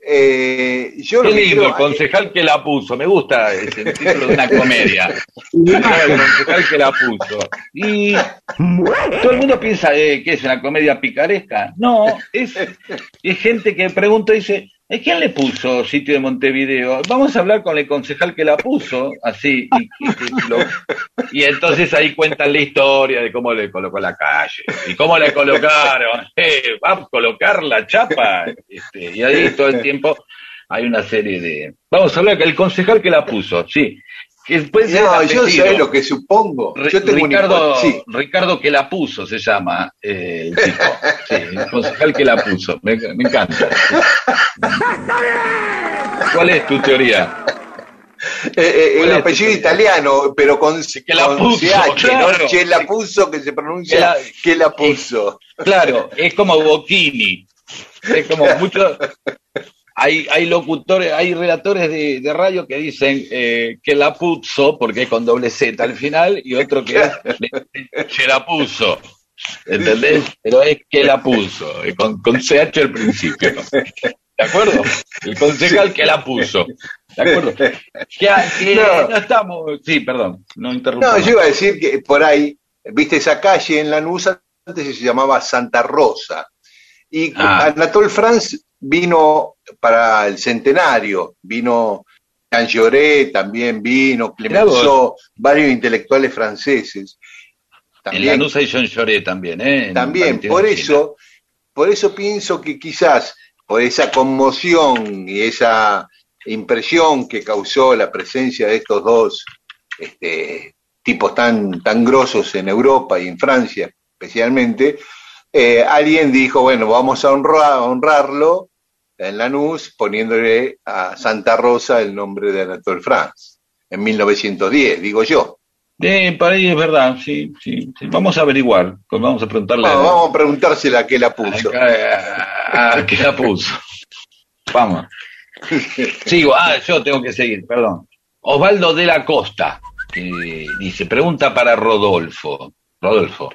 eh, yo Qué el creo- concejal que la puso. Me gusta ese título de una comedia. el concejal que la puso. Y todo el mundo piensa eh, que es una comedia picaresca. No, es, es gente que pregunta y dice, ¿eh, ¿quién le puso sitio de Montevideo? Vamos a hablar con el concejal que la puso, así. Y, entonces ahí cuentan la historia de cómo le colocó la calle y cómo le colocaron. Eh, va a colocar la chapa. Este, y ahí todo el tiempo hay una serie de. Vamos a hablar con el concejal que la puso, sí. Que ser No, yo sé lo que supongo. Yo tengo Ricardo, sí. Ricardo que la puso se llama eh, el tipo. Sí, el concejal que la puso. Me, me encanta. ¿Cuál es tu teoría? Eh, eh, ¿Cuál el es? apellido italiano, pero con, Que la con puso, CH, claro. ¿no? Che la puso, que se pronuncia Que la- que la puso. Claro, es como Bocchini. Es como mucho. Hay, hay locutores, hay relatores de, de radio que dicen eh, que la puso, porque es con doble Z al final, y otro que que la puso. ¿Entendés? Pero es que la puso, con, con CH al principio. ¿De acuerdo? El concejal que la puso. ¿De acuerdo? Que No. no. estamos. Sí, perdón, no interrumpo. No, yo iba a decir que por ahí, viste esa calle en Lanús, antes se llamaba Santa Rosa. Y Ah. Anatole France vino para el centenario, vino Jean Jaurès, también vino. Clemenceau, varios intelectuales franceses. En También, Lanús hay John Lloré también, ¿eh? En también por eso, por eso pienso que quizás por esa conmoción y esa impresión que causó la presencia de estos dos este, tipos tan, tan grosos en Europa y en Francia especialmente, eh, alguien dijo, bueno, vamos a honrar, a honrarlo en Lanús poniéndole a Santa Rosa el nombre de Anatole France en 1910, digo yo. Eh, por ahí es verdad, sí, sí, sí. Vamos a averiguar, pues vamos a preguntarle Vamos, vamos a preguntársela a qué la puso. a, a- a- qué la puso. Vamos. Sigo, ah, yo tengo que seguir, perdón. Osvaldo de la Costa. dice, pregunta para Rodolfo. Rodolfo,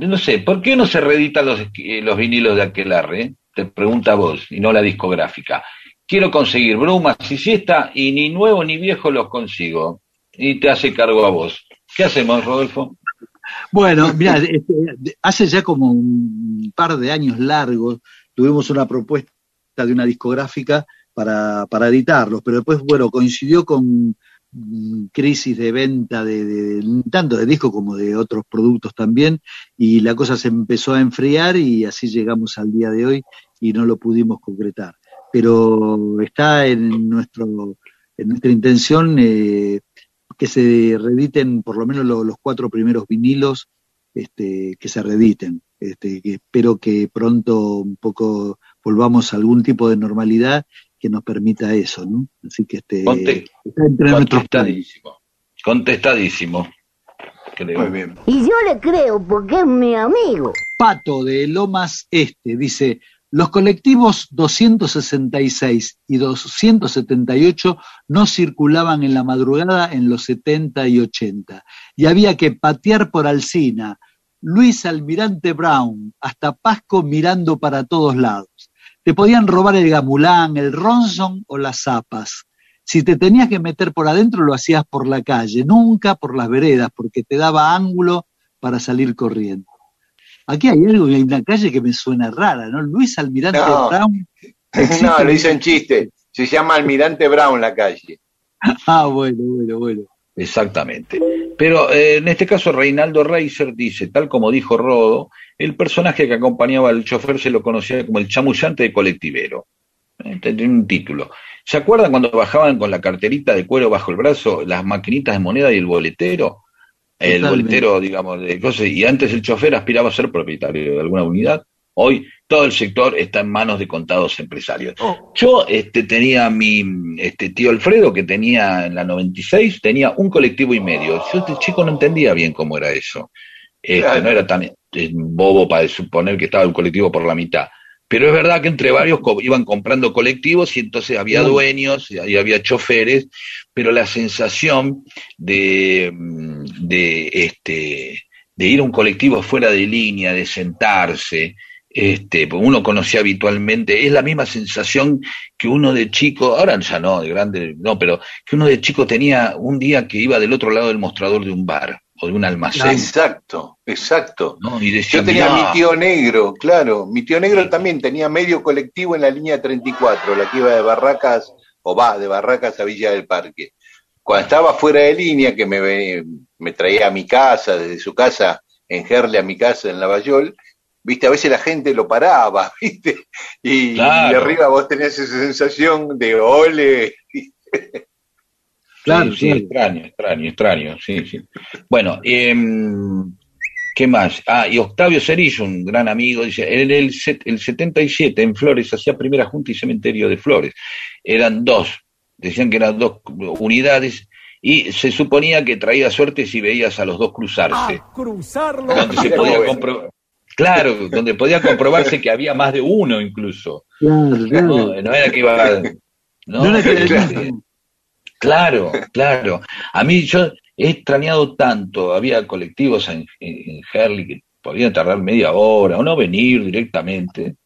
no sé, ¿por qué no se reeditan los, los vinilos de Aquelarre? Te pregunta vos, y no la discográfica. Quiero conseguir brumas y siesta, y ni nuevo ni viejo los consigo. Y te hace cargo a vos. ¿Qué hacemos, Rodolfo? Bueno, mira, este, hace ya como un par de años largos tuvimos una propuesta de una discográfica para, para editarlos, pero después, bueno, coincidió con crisis de venta de, tanto de discos como de otros productos también y la cosa se empezó a enfriar y así llegamos al día de hoy y no lo pudimos concretar. Pero está en nuestro en nuestra intención eh, que se reediten por lo menos los cuatro primeros vinilos, este, que se reediten. Este, espero que pronto un poco volvamos a algún tipo de normalidad que nos permita eso, ¿no? Así que este, está entre contestadísimo, contestadísimo. Muy bien. Y yo le creo porque es mi amigo. Pato de Lomas Este dice, los colectivos 266 y 278 no circulaban en la madrugada en los 70 y 80 y había que patear por Alcina, Luis Almirante Brown, hasta Pasco mirando para todos lados. Te podían robar el gamulán, el ronson o las zapas. Si te tenías que meter por adentro lo hacías por la calle, nunca por las veredas, porque te daba ángulo para salir corriendo. Aquí hay algo, hay una calle que me suena rara, ¿no? Luis Almirante Brown. No, lo hice en chiste. Se llama Almirante Brown la calle. Ah, bueno, bueno, bueno. Exactamente. Pero eh, en este caso Reinaldo Reiser dice, tal como dijo Rodo, el personaje que acompañaba al chofer se lo conocía como el chamullante de colectivero. Eh, tiene un título. ¿Se acuerdan cuando bajaban con la carterita de cuero bajo el brazo, las maquinitas de moneda y el boletero? el boletero, digamos, de cosas, y antes el chofer aspiraba a ser propietario de alguna unidad. Hoy todo el sector está en manos de contados empresarios. Oh. Yo este, tenía mi este, tío Alfredo, que tenía en la 96, tenía un colectivo y medio. Yo este chico no entendía bien cómo era eso. Este, No era tan eh, bobo para suponer que estaba el colectivo por la mitad. Pero es verdad que entre varios iban comprando colectivos y entonces había dueños y había choferes, pero la sensación de, de, este, de ir a un colectivo fuera de línea, de sentarse, este, pues uno conocía habitualmente, es la misma sensación que uno de chico, ahora ya no, de grande, no, pero que uno de chico tenía un día que iba del otro lado del mostrador de un bar o de un almacén. Exacto, exacto. Yo tenía mi tío negro, claro, mi tío negro también tenía medio colectivo en la línea 34, la que iba de Barracas, o va, de Barracas a Villa del Parque. Cuando estaba fuera de línea, que me, me traía a mi casa, desde su casa en Gerle a mi casa en Lavallol, viste, a veces la gente lo paraba, viste, y, arriba vos tenías esa sensación de ole. Claro, sí, extraño, extraño, extraño, sí, sí. Bueno, em, ¿qué más? Ah, y Octavio Cerillo, un gran amigo, dice, en el, el 77 en Flores hacía primera junta y cementerio de Flores. Eran dos, decían que eran dos unidades y se suponía que traía suerte si veías a los dos cruzarse. Ah, cruzarlo. Claro, donde podía comprobarse que había más de uno incluso. Claro, No, era que iba... No, no Claro, claro. A mí yo he extrañado tanto, había colectivos en, en, que podían tardar media hora o no venir directamente,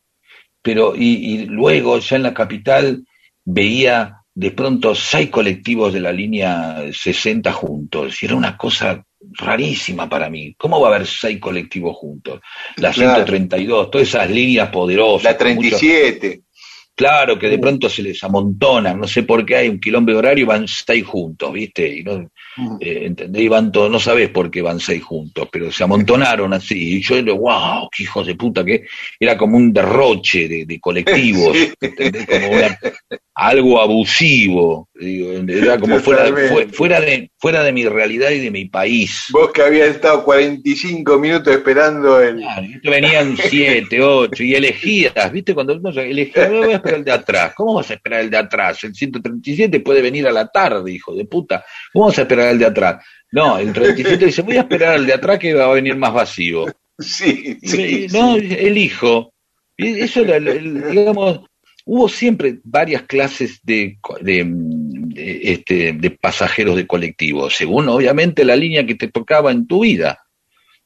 pero y, luego ya en la capital veía de pronto seis colectivos de la línea 60 juntos y era una cosa rarísima para mí. ¿Cómo va a haber seis colectivos juntos? La 132, todas esas líneas poderosas. La 37. Claro, que de pronto se les amontonan, no sé por qué hay un quilombo horario y van seis juntos, ¿viste? Y no, eh, ¿entendés? Y van todos, no sabes por qué van seis juntos, pero se amontonaron así. Y yo digo, wow, qué hijos de puta, que era como un derroche de, colectivos, ¿entendés? Como algo abusivo, digo, era como fuera, fuera, de, fuera de mi realidad y de mi país. Vos que habías estado 45 minutos esperando el... Claro, venían siete, ocho, y elegidas, ¿viste? Cuando uno elegía, voy a esperar el de atrás. ¿Cómo vas a esperar el de atrás? El 137 puede venir a la tarde, hijo de puta. ¿Cómo vas a esperar el de atrás? No, el 37 dice, voy a esperar al de atrás que va a venir más vacío. Sí, sí. No, elijo. Eso, digamos, hubo siempre varias clases de, de, este, de pasajeros de colectivo, según obviamente la línea que te tocaba en tu vida.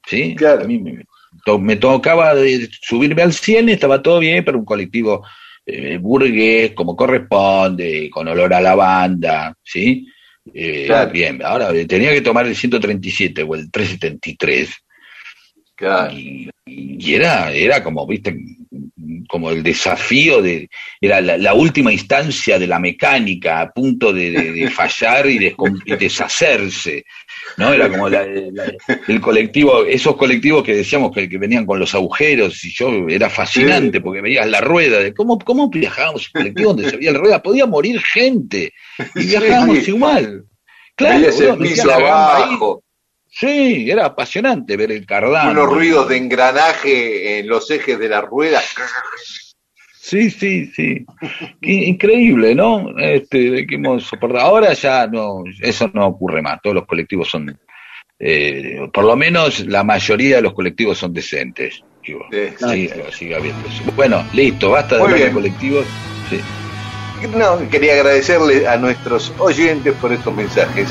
¿sí? Claro. A mí me, to- me tocaba de subirme al 100, estaba todo bien, pero un colectivo eh, burgués, como corresponde, con olor a lavanda, ¿sí? Eh, Claro. Bien, ahora eh, tenía que tomar el 137 o el 373. Claro. Y, y era, era como, viste, como el desafío de, era la, la última instancia de la mecánica a punto de, de- de fallar y, deshacerse, ¿no? Era como la- la- el colectivo, esos colectivos que decíamos que, que venían con los agujeros, y yo era fascinante porque veías la rueda, de cómo, cómo viajábamos en colectivo donde se veía la rueda, podía morir gente, y viajábamos Sí. igual. Claro, metían piso abajo, Sí, era apasionante ver el cardán. unos ruidos de engranaje en los ejes de la rueda. Sí, sí, sí. Increíble, ¿no? Este, que hemos soportado. Ahora ya no, eso no ocurre más. Todos los colectivos son, eh, por lo menos la mayoría de los colectivos son decentes. Digo, Sí, sí, sigue habiendo. Bueno, listo, basta de bien. colectivos. Sí. No, quería agradecerle a nuestros oyentes por estos mensajes.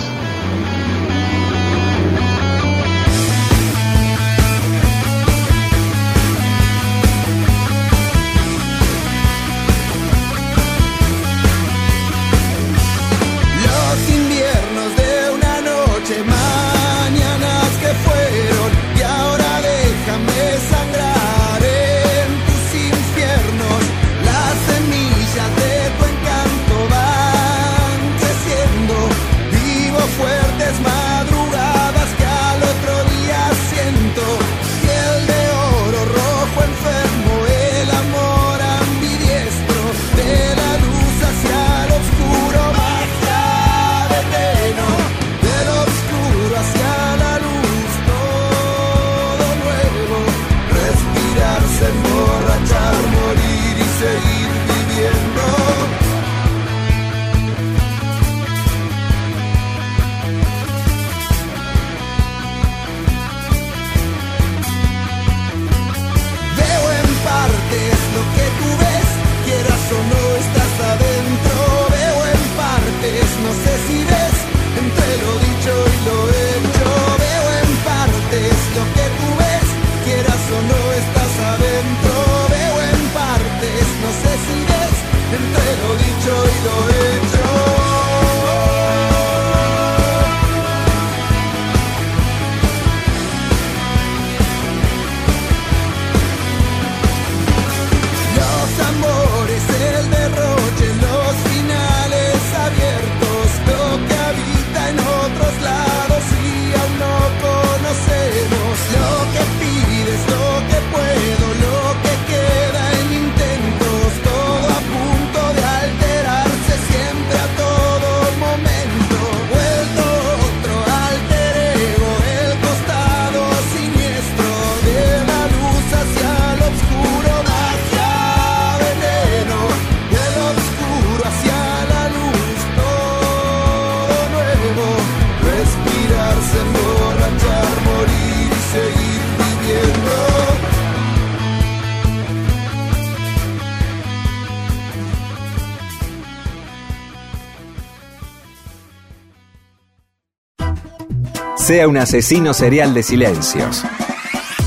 Sea un asesino serial de silencios.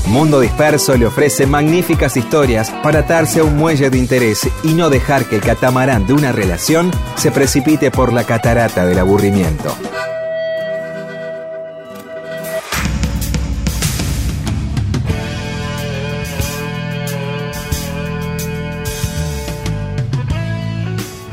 Mundo Disperso le ofrece magníficas historias para atarse a un muelle de interés y no dejar que el catamarán de una relación se precipite por la catarata del aburrimiento.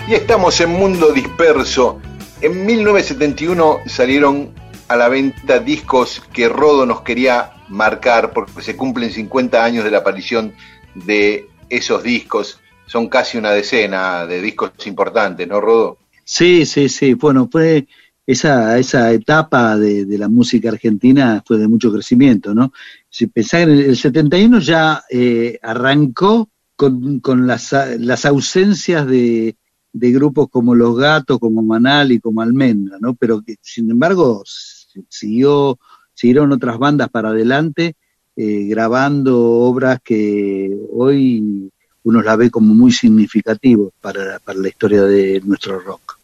Y estamos en Mundo Disperso. En 1971 salieron a la venta discos que Rodo nos quería marcar porque se cumplen 50 años de la aparición de esos discos. Son casi una decena de discos importantes, ¿no, Rodo? Sí, sí, sí. Bueno, fue esa, esa etapa de, la música argentina fue de mucho crecimiento, ¿no? Si pensás en el, el 71 ya eh, arrancó con, con las, las ausencias de, de grupos como Los Gatos, como Manal y como Almendra, ¿no? Pero que, sin embargo siguió, siguieron otras bandas para adelante eh, grabando obras que hoy uno las ve como muy significativos para, para la historia de nuestro rock.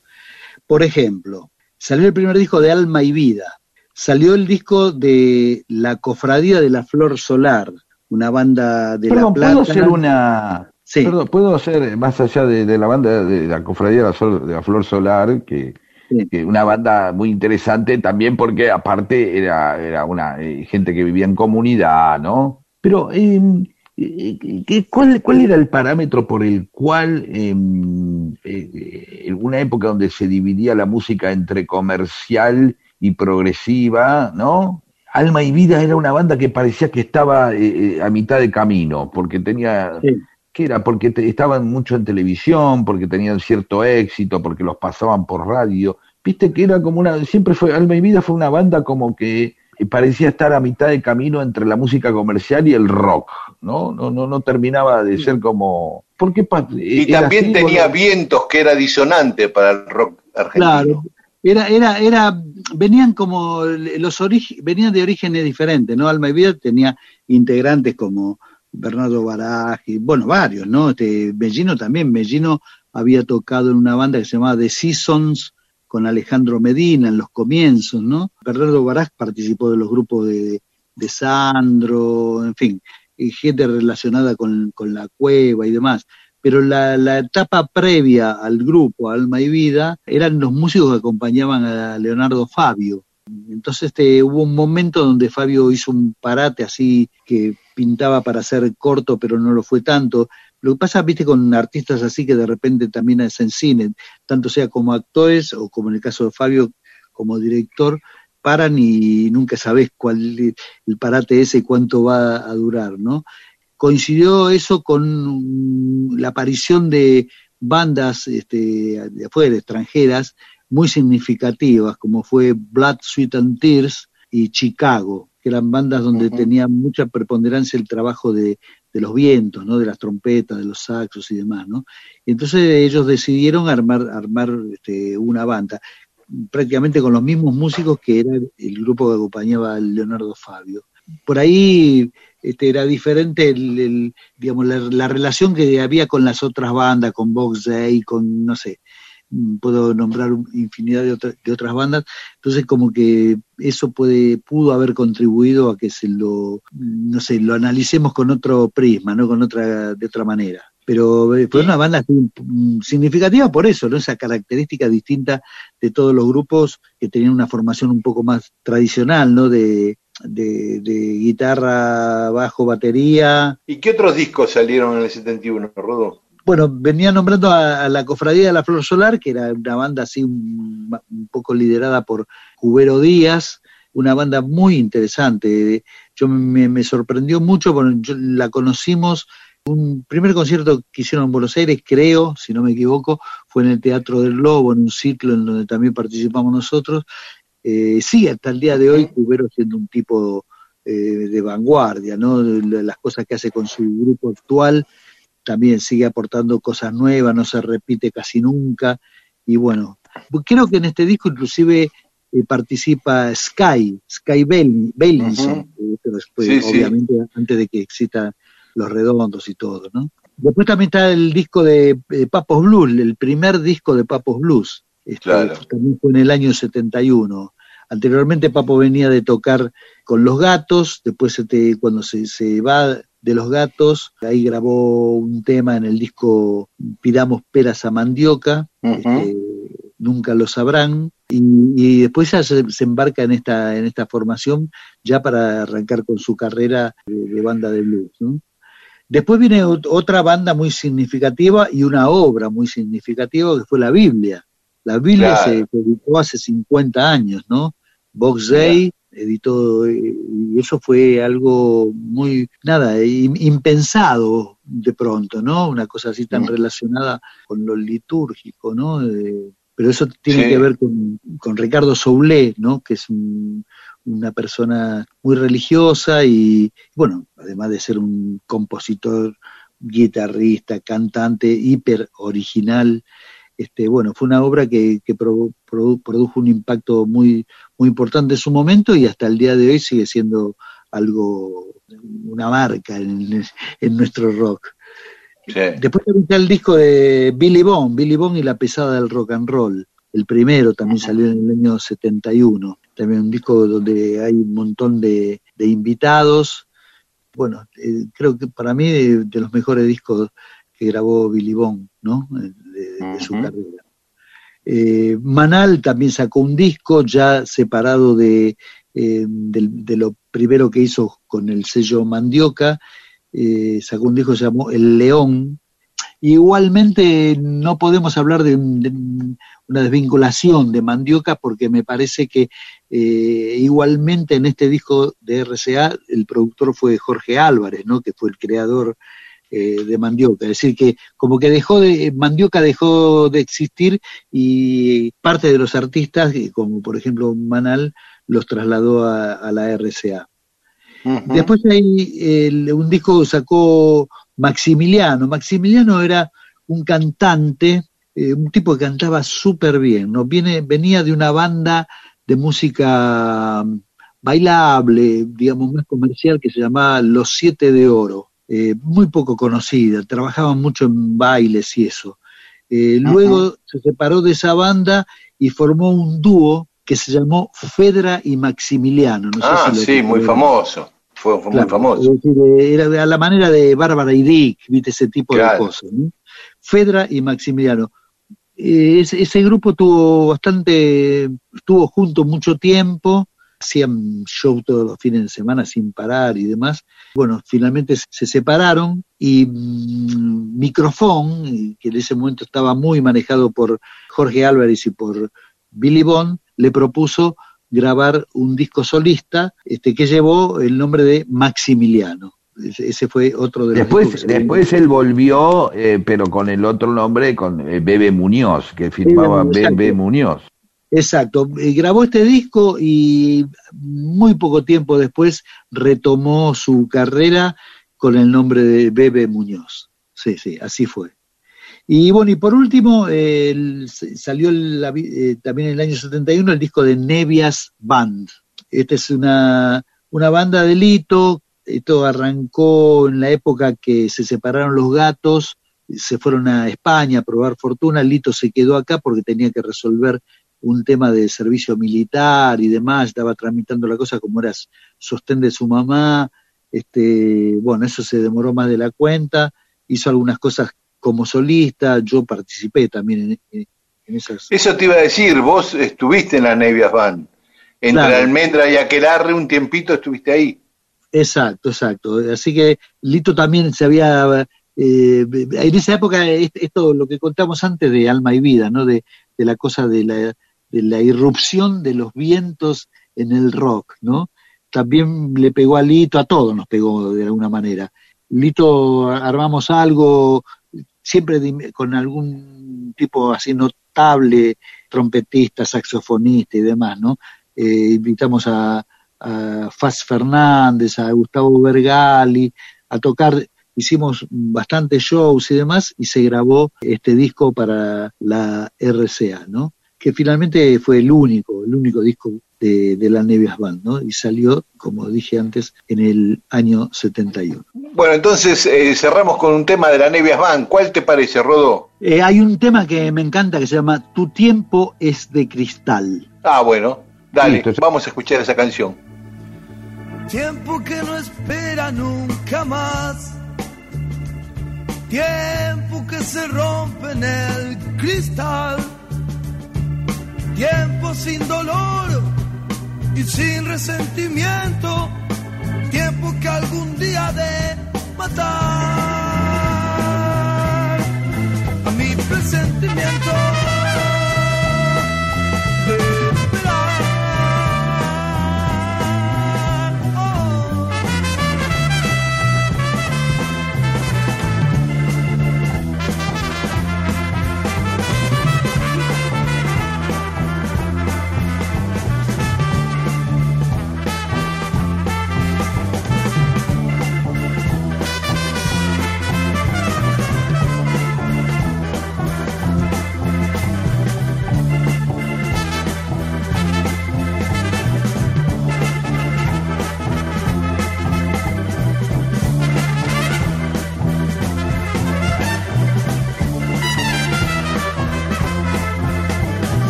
Por ejemplo, salió el primer disco de Alma y Vida, salió el disco de La Cofradía de la Flor Solar, una banda de Perdón, La Plata. ¿puedo hacer una... Sí. Perdón, ¿puedo hacer, más allá de, de la banda de la Cofradía de la, Sol- de la Flor Solar, que, que una banda muy interesante también porque aparte era, era una eh, gente que vivía en comunidad, ¿no? Pero, eh, eh, ¿qué- cuál, ¿cuál era el parámetro por el cual eh, eh, en una época donde se dividía la música entre comercial y progresiva, ¿no? Alma y Vida era una banda que parecía que estaba eh, eh, a mitad de camino, porque tenía... ¿Qué era? Porque te- estaban mucho en televisión, porque tenían cierto éxito, porque los pasaban por radio. Viste que era como una... Siempre fue... Alma y Vida fue una banda como que eh, parecía estar a mitad de camino entre la música comercial y el rock, ¿no? No, no, no terminaba de ser como... ¿Por qué pa- Y también así, tenía porque- vientos que era disonante para el rock argentino. Claro. Era, era, era, venían como los orig- venían de orígenes diferentes, ¿no? Alma y Vida tenía integrantes como Bernardo Baraj y, bueno, varios, ¿no? Este, Bellino también, Bellino había tocado en una banda que se llamaba The Seasons con Alejandro Medina en los comienzos, ¿no? Bernardo Baraj participó de los grupos de, de Sandro, en fin, gente relacionada con, con la cueva y demás pero la, la etapa previa al grupo Alma y Vida eran los músicos que acompañaban a Leonardo Fabio. Entonces este, hubo un momento donde Fabio hizo un parate así que pintaba para ser corto, pero no lo fue tanto. Lo que pasa, viste, con artistas así que de repente también hacen cine, tanto sea como actores o como en el caso de Fabio como director, paran y nunca sabes cuál el parate ese y cuánto va a durar, ¿no? coincidió eso con la aparición de bandas este, de afuera, extranjeras, muy significativas, como fue Blood, Sweat and Tears y Chicago, que eran bandas donde tenía mucha preponderancia el trabajo de, de los vientos, ¿no? de las trompetas, de los saxos y demás. ¿no? Y entonces ellos decidieron armar, armar este, una banda, prácticamente con los mismos músicos que era el grupo que acompañaba a Leonardo Fabio. Por ahí este, era diferente el, el, digamos, la, la, relación que había con las otras bandas, con Box Day, con, no sé, puedo nombrar infinidad de, otra, de, otras bandas, entonces como que eso puede, pudo haber contribuido a que se lo, no sé, lo analicemos con otro prisma, ¿no? Con otra, de otra manera. Pero fue una banda significativa por eso, ¿no? Esa característica distinta de todos los grupos que tenían una formación un poco más tradicional, ¿no? De, de, de, guitarra, bajo, batería. ¿Y qué otros discos salieron en el 71, Rodo? Bueno, venía nombrando a, la Cofradía de la Flor Solar, que era una banda así un, un, poco liderada por Cubero Díaz, una banda muy interesante. Yo me, me sorprendió mucho, yo la conocimos, un primer concierto que hicieron en Buenos Aires, creo, si no me equivoco, fue en el Teatro del Lobo, en un ciclo en donde también participamos nosotros, eh, sí, hasta el día de hoy Cubero siendo un tipo eh, de vanguardia, ¿no? Las cosas que hace con su grupo actual, también sigue aportando cosas nuevas, no se repite casi nunca, y bueno, creo que en este disco inclusive eh, participa Sky, Sky Bellinson, uh -huh. pero después, sí, obviamente sí. antes de que existan los redondos y todo, ¿no? Después también está el disco de Papos Blues, el primer disco de Papos Blues, este, claro. También fue en el año 71. Anteriormente Papo venía de tocar con los gatos, después este, cuando se, se, va de los gatos, ahí grabó un tema en el disco Pidamos peras a mandioca, uh -huh. este, nunca lo sabrán, y, y después ya se, se, embarca en esta, en esta formación ya para arrancar con su carrera de, de banda de blues. ¿no? Después viene otra banda muy significativa y una obra muy significativa que fue la Biblia. La Biblia claro. se, editó hace 50 años, ¿no? Box Day editó, y eso fue algo muy, nada, impensado de pronto, ¿no? Una cosa así tan relacionada con lo litúrgico, ¿no? Eh, pero eso tiene sí. que ver con, con, Ricardo Soulé, ¿no? Que es un, una persona muy religiosa y, bueno, además de ser un compositor, guitarrista, cantante, hiper original, este, bueno, fue una obra que, que produ, produ, produjo un impacto muy, muy importante en su momento y hasta el día de hoy sigue siendo algo, una marca en, en nuestro rock. Sí. Después está el disco de Billy Bond, Billy Bond y la pesada del rock and roll. el primero también salió en el año 71, también un disco donde hay un montón de, invitados. Bueno, eh, creo que para mí de, los mejores discos que grabó Billy Bond, ¿no? De, su carrera. Eh, Manal también sacó un disco ya separado de, eh, de, lo primero que hizo con el sello Mandioca, sacó un disco que se llamó El León, Igualmente no podemos hablar de, una desvinculación de Mandioca porque me parece que eh, igualmente en este disco de RCA el productor fue Jorge Álvarez, ¿no? que fue el creador eh, de Mandioca. Es decir, que como que dejó de, Mandioca dejó de existir y parte de los artistas, como por ejemplo Manal, los trasladó a, la RCA. Después hay un disco sacó Maximiliano. Maximiliano era un cantante, eh, un tipo que cantaba súper bien, ¿no? Viene, venía de una banda de música mm, bailable, digamos, más comercial, que se llamaba Los Siete de Oro, eh, muy poco conocida, trabajaban mucho en bailes y eso. Eh, luego se separó de esa banda y formó un dúo que se llamó Fedra y Maximiliano. ah, sí, muy famoso. Fue, muy famoso. era a la manera de Bárbara y Dick, viste ese tipo de cosas. Fedra y Maximiliano. Eh, ese, grupo tuvo bastante, estuvo junto mucho tiempo, hacían show todos los fines de semana sin parar y demás. Bueno, finalmente se separaron y mm, Microfón, que en ese momento estaba muy manejado por Jorge Álvarez y por Billy Bond, le propuso grabar un disco solista este, que llevó el nombre de Maximiliano. Ese fue otro de los Después, después él volvió, eh, pero con el otro nombre, con eh, Bebe Muñoz, que firmaba Bebe Muñoz. Exacto, eh, grabó este disco y muy poco tiempo después retomó su carrera con el nombre de Bebe Muñoz. Sí, sí, así fue. Y bueno, y por último, salió eh, también en el año 71 el disco de Nevias Band. Esta es una, una banda de Lito, esto arrancó en la época que se separaron los gatos, se fueron a España a probar fortuna, Lito se quedó acá porque tenía que resolver un tema de servicio militar y demás, estaba tramitando la cosa como era sostén de su mamá, este, bueno, eso se demoró más de la cuenta, hizo algunas cosas como solista, yo participé también en, esas... Eso te iba a decir, vos estuviste en las Nevias Band, entre Almendra y Aquelarre un tiempito estuviste ahí. Exacto, exacto. Así que Lito también se había... Eh, en esa época, esto lo que contamos antes de Alma y Vida, ¿no? De, de la cosa de la, de la irrupción de los vientos en el rock, ¿no? También le pegó a Lito, a todos nos pegó de alguna manera. Lito armamos algo, siempre con algún tipo así notable, trompetista, saxofonista y demás, ¿no? Eh, invitamos a, a Faz Fernández, a Gustavo Bergali, a tocar, hicimos bastantes shows y demás, y se grabó este disco para la RCA, ¿no? Que finalmente fue el único, el único disco de, la Nevias Band, ¿no? Y salió, como dije antes, en el año 71. Bueno, entonces eh, cerramos con un tema de la Nevias Band. ¿Cuál te parece, Rodó? Eh, hay un tema que me encanta que se llama Tu tiempo es de cristal. Ah, bueno, dale, vamos a escuchar esa canción. Tiempo que no espera nunca más. Tiempo que se rompe en el cristal. Tiempo sin dolor y sin resentimiento, tiempo que algún día de matar a mi presentimiento.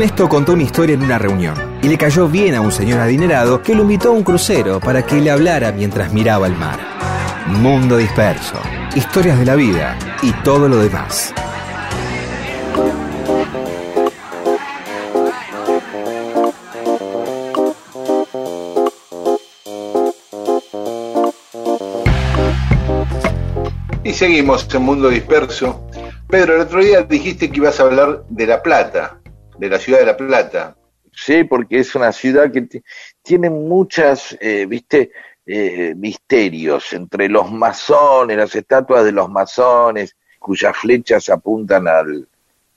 Ernesto contó una historia en una reunión y le cayó bien a un señor adinerado que lo invitó a un crucero para que le hablara mientras miraba el mar. Mundo disperso, historias de la vida y todo lo demás. Y seguimos en Mundo Disperso. Pedro, el otro día dijiste que ibas a hablar de La Plata, de la ciudad de La Plata. Sí, porque es una ciudad que tiene muchas, eh, viste, eh, misterios entre los masones, las estatuas de los masones, cuyas flechas apuntan al,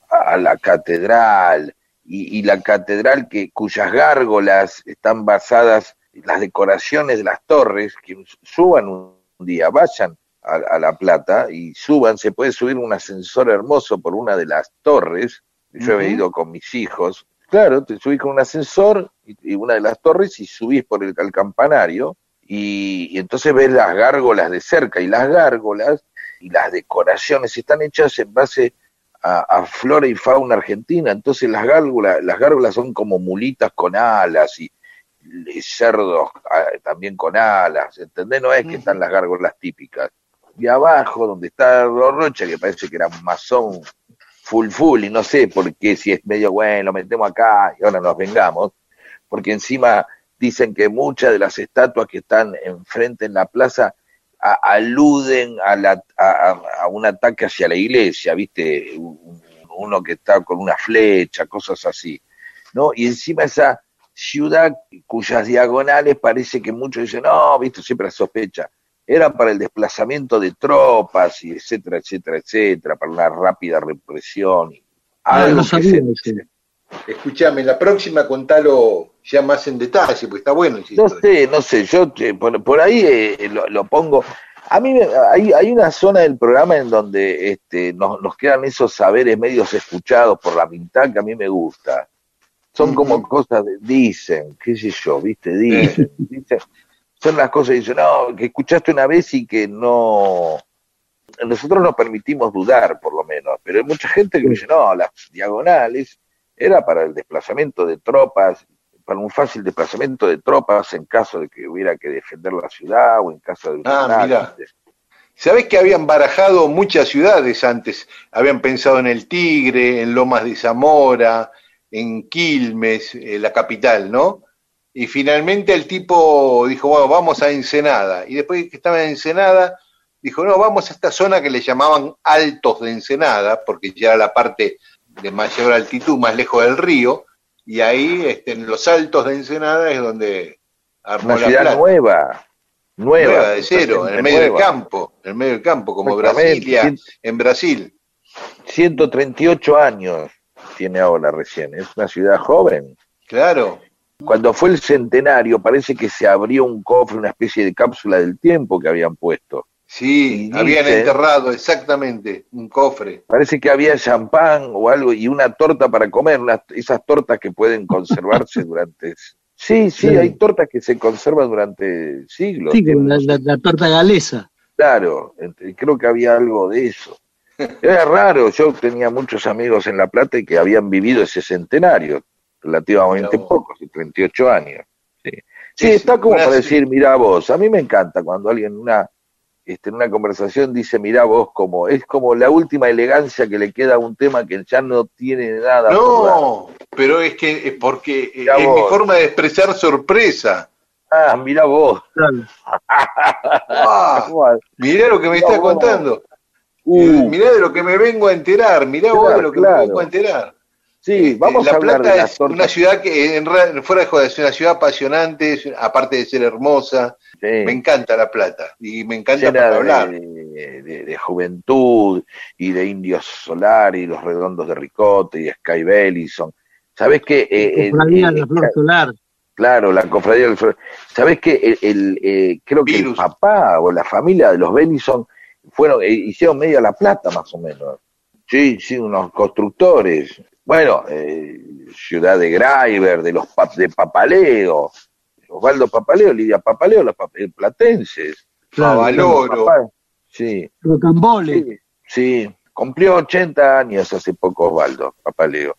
a la catedral, y, la catedral que, cuyas gárgolas están basadas en las decoraciones de las torres, que suban un día, vayan a La Plata y suban, se puede subir un ascensor hermoso por una de las torres, yo he ido con mis hijos, claro, te subís con un ascensor y, y una de las torres y subís por el, al campanario y, y entonces ves las gárgolas de cerca y las gárgolas y las decoraciones están hechas en base a, a flora y fauna argentina, entonces las gárgolas, las gárgolas son como mulitas con alas y, y cerdos ah, también con alas, ¿entendés? No es que están las gárgolas típicas. Y abajo, donde está Rocha, que parece que era un masón full full, y no sé por qué, si es medio bueno, lo metemos acá y ahora nos vengamos, porque encima dicen que muchas de las estatuas que están enfrente en la plaza aluden a, la, a, un ataque hacia la iglesia, ¿viste? Un- Uno que está con una flecha, cosas así, ¿no? Y encima esa ciudad cuyas diagonales parece que muchos dicen, no, ¿viste? Siempre la sospecha, eran para el desplazamiento de tropas y etcétera, etcétera, etcétera, para una rápida represión. y Ah, algo no que sabía se-. Escuchame, la próxima contalo ya más en detalle, porque está bueno. No sé, no sé, yo te- por, por ahí eh, lo, lo pongo. A mí me- hay, hay una zona del programa en donde este, nos, nos quedan esos saberes medios escuchados por la mitad que a mí me gusta. Son como cosas de, dicen, qué sé yo, viste, dicen, dicen. Son las cosas que dicen, no, que escuchaste una vez y que no. Nosotros nos permitimos dudar, por lo menos, pero hay mucha gente que dice, no, las diagonales era para el desplazamiento de tropas, para un fácil desplazamiento de tropas en caso de que hubiera que defender la ciudad o en caso de un Ah, mirá. ¿Sabés que habían barajado muchas ciudades antes? Habían pensado en el Tigre, en Lomas de Zamora, en Quilmes, eh, la capital, ¿no? Y finalmente el tipo dijo, bueno, vamos a Ensenada. Y después que estaba en Ensenada, dijo, no, vamos a esta zona que le llamaban Altos de Ensenada, porque ya era la parte de mayor altitud, más lejos del río. Y ahí, este, en los Altos de Ensenada, es donde armó Una la ciudad plata. nueva, nueva, Nueva de cero, en el medio del campo, en el medio del campo, como. Brasilia, en Brasil. 138 años tiene ahora recién, es una ciudad joven. Claro. Cuando fue el centenario, parece que se abrió un cofre, una especie de cápsula del tiempo que habían puesto. Sí, Y habían dice- enterrado exactamente un cofre. Parece que había champán o algo y una torta para comer, unas- esas tortas que pueden conservarse durante... Sí, sí, Claro. hay tortas que se conservan durante siglos. Sí, la, la- la torta galesa. Claro, creo que había algo de eso. Era raro, yo tenía muchos amigos en La Plata y que habían vivido ese centenario, relativamente pocos, de 38 años. Sí, Sí, Sí, está como para ci- decir, mira vos, a mí me encanta cuando alguien, una, este, en una conversación dice, mirá vos, como es como la última elegancia que le queda a un tema que ya no tiene nada. No, pero es que es porque es mi forma de expresar sorpresa. Ah, mirá vos. ah, mirá lo que me está contando. Uh. mirá de lo que me vengo a enterar, mirá vos de lo que me vengo a enterar. Sí, vamos la a hablar Plata es una ciudad que en, fuera de joder, es una ciudad apasionante, aparte de ser hermosa. Me encanta La Plata y me encanta para hablar. De, juventud y de Indios Solar y los redondos de Ricote y Sky Bellison. ¿Sabes qué? Eh, cofradía de la Flor Solar. Claro, la cofradía del Flor. ¿Sabes qué? El, eh, creo que el papá o la familia de los Bellison fueron, eh, hicieron media La Plata más o menos. Sí, sí, unos constructores bueno, eh, Ciudad de Graiver, de los de Papaleo, Osvaldo Papaleo, Lidia Papaleo, los platenses. Favaloro. Sí. Rocambole. Sí, cumplió 80 años hace poco Osvaldo Papaleo.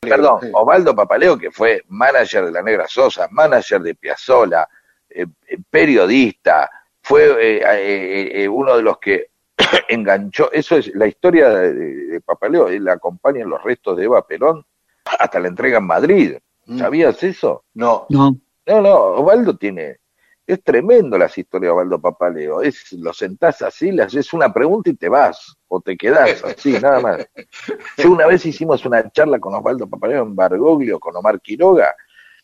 Perdón, Osvaldo Papaleo, que fue manager de la Negra Sosa, manager de Piazzola, eh, eh, periodista, fue uno de los que enganchó, eso es la historia de, Papaleo, él acompaña los restos de Eva Perón hasta la entrega en Madrid. Mm. ¿Sabías eso? No. No. No, no, Osvaldo tiene, es tremendo las historias de Osvaldo Papaleo, es, lo sentás así, le haces una pregunta y te vas, o te quedás así, nada más. Yo una vez hicimos una charla con Osvaldo Papaleo en Bargoglio, con Omar Quiroga.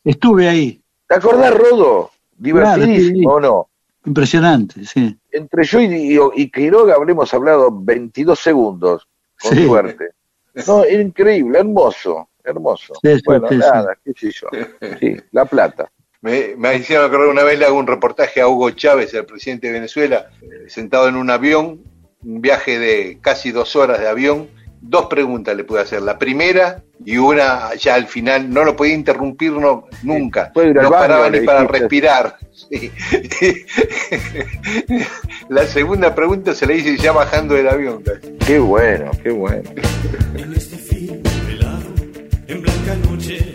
Estuve ahí. ¿Te acordás, Rodo? Divertidísimo, ¿o no? Impresionante, sí. Entre yo y, y, Quiroga habremos hablado 22 segundos, con suerte. No, increíble, hermoso, hermoso. bueno, nada, qué sé yo. Sí, La Plata. Me, me hicieron acordar una vez le hago un reportaje a Hugo Chávez, el presidente de Venezuela, sentado en un avión, un viaje de casi dos horas de avión, dos preguntas le pude hacer. La primera y una ya al final, no lo podía interrumpir no, nunca. No paraba ni para respirar. la segunda pregunta se la hice ya bajando del avión. Qué bueno, qué bueno. En este velado, en blanca noche,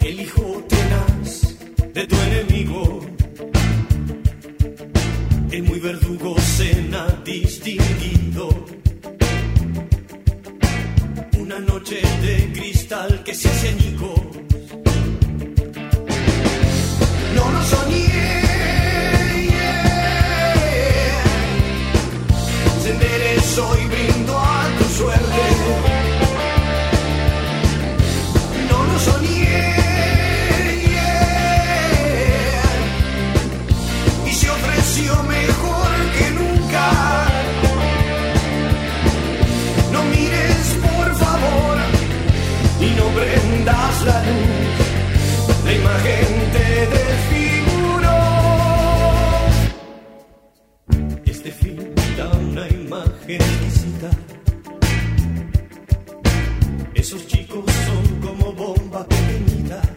el hijo tenaz de tu enemigo, una noche de cristal que se hace la luz. La imagen te desfiguró. Este film da una imagen exquisita. Esos chicos son como bombas pequeñitas.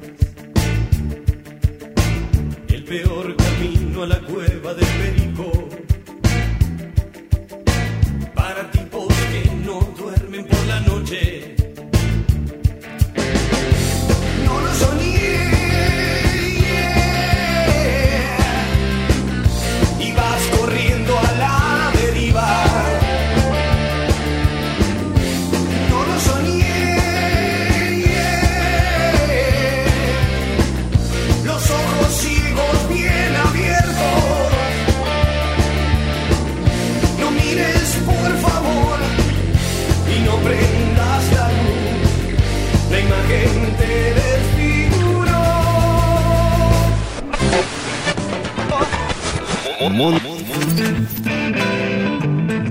El peor camino a la cueva del perico. Para tipos que no duermen por la noche.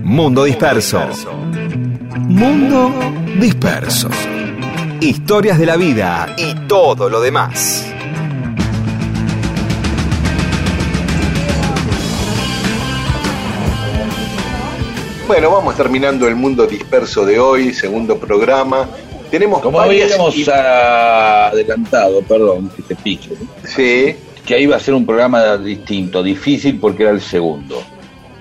Mundo disperso. Mundo disperso. Historias de la vida y todo lo demás. Bueno, vamos terminando el mundo disperso de hoy, segundo programa. Tenemos Como varias habíamos adelantado, perdón, que te pique, Sí, que ahí iba a ser un programa distinto, difícil porque era el segundo.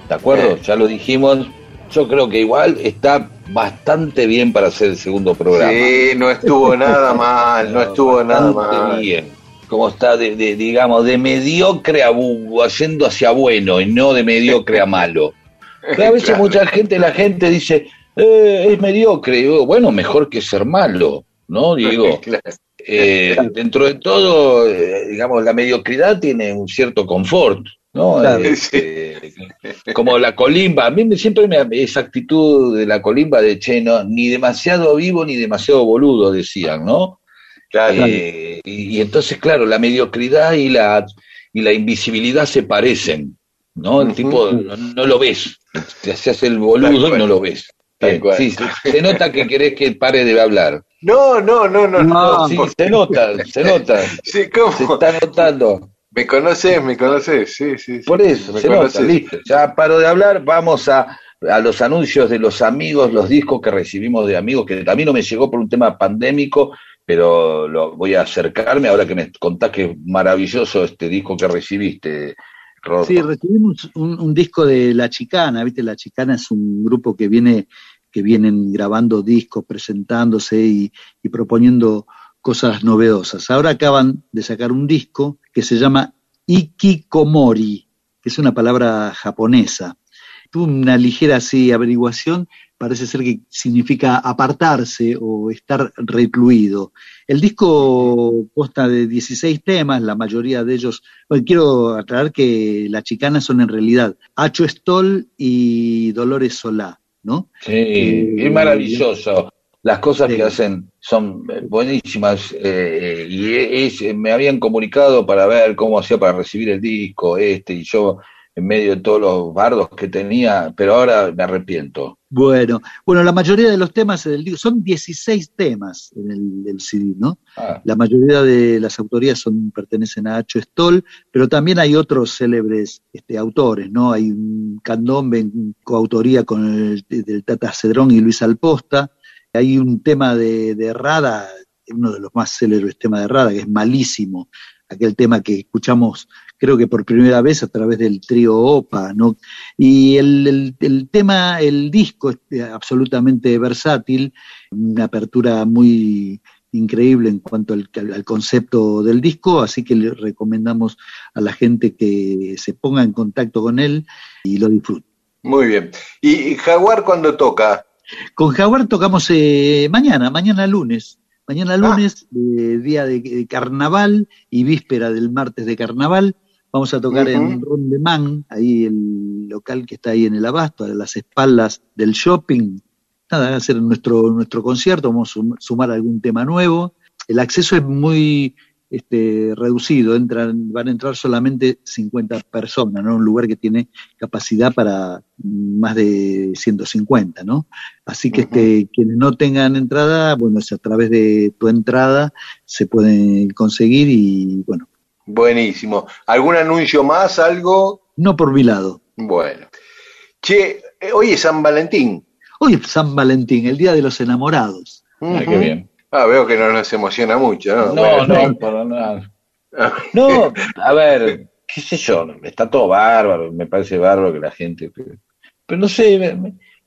¿De acuerdo? Sí. Ya lo dijimos. Yo creo que igual está bastante bien para hacer el segundo programa. sí, no estuvo nada mal, no estuvo nada Bastante mal. bien. como está, de, digamos, de mediocre a haciendo hacia bueno y no de mediocre a malo. a veces mucha gente, la gente dice, eh, es mediocre. digo, bueno, mejor que ser malo, ¿no? Digo, eh, dentro de todo, eh, digamos, la mediocridad tiene un cierto confort, ¿no? Este, como la colimba, a mí siempre me, esa actitud de la colimba de che, ni demasiado vivo ni demasiado boludo, decían, ¿no? Eh, y, entonces, claro, la mediocridad y la, y la invisibilidad se parecen, ¿no? El tipo no, lo ves, te haces el boludo y no lo ves. Sí, se nota que querés que pare de hablar. No, no, no, no. no, sí, se nota, se nota. Sí, ¿cómo? Se está notando. Me conoces, me conoces, sí, sí. Por eso, me se nota, listo. Ya paro de hablar, vamos a, a los anuncios de los amigos, los discos que recibimos de amigos, que a mí no me llegó por un tema pandémico, pero lo, voy a acercarme ahora que me contás que es maravilloso este disco que recibiste. Sí, recibimos un, disco de La Chicana, ¿viste? La Chicana es un grupo que viene que vienen grabando discos, presentándose y, y proponiendo cosas novedosas. Ahora acaban de sacar un disco que se llama Ikikomori, que es una palabra japonesa. Tuve una ligera así averiguación parece ser que significa apartarse o estar recluido. El disco consta de 16 temas, la mayoría de ellos, quiero aclarar que las chicanas son en realidad Acho Stoll y Dolores Solá, ¿no? Sí, eh, es maravilloso. Las cosas que hacen son buenísimas eh, y me habían comunicado para ver cómo hacía para recibir el disco este y yo en medio de todos los bardos que tenía, pero ahora me arrepiento. Bueno, bueno, la mayoría de los temas del disco, son 16 temas en el, CD, ¿no? Ah. La mayoría de las autorías son, pertenecen a Acho Stoll, pero también hay otros célebres este, autores, ¿no? Hay un candombe en coautoría con el, del Tata Cedrón y Luis Alposta, hay un tema de, de Rada, uno de los más célebres temas de Rada, que es malísimo, aquel tema que escuchamos creo que por primera vez a través del trío OPA, ¿no? Y el, el, tema, el disco es eh, absolutamente versátil, una apertura muy increíble en cuanto al, al, concepto del disco, así que le recomendamos a la gente que se ponga en contacto con él y lo disfrute. Muy bien. ¿Y Jaguar cuándo toca? Con Jaguar tocamos eh, mañana, mañana lunes. Mañana ah. lunes, eh, día de, carnaval y víspera del martes de carnaval, Vamos a tocar en Rondemán, ahí el local que está ahí en el Abasto, a las espaldas del shopping. Nada, a hacer nuestro, nuestro concierto, vamos a sumar algún tema nuevo. El acceso es muy este, reducido, entran, van a entrar solamente 50 personas, ¿no? Un lugar que tiene capacidad para más de 150, ¿no? Así que este, quienes no tengan entrada, bueno, es a través de tu entrada se pueden conseguir y, bueno, Buenísimo. ¿Algún anuncio más, algo? No por mi lado. Bueno. Che, eh, hoy es San Valentín. Hoy es San Valentín, el Día de los Enamorados. Ah, qué bien. Ah, veo que no nos emociona mucho, ¿no? No, no, para nada. No, a ver, qué sé yo, está todo bárbaro, me parece bárbaro que la gente... Pero, no sé,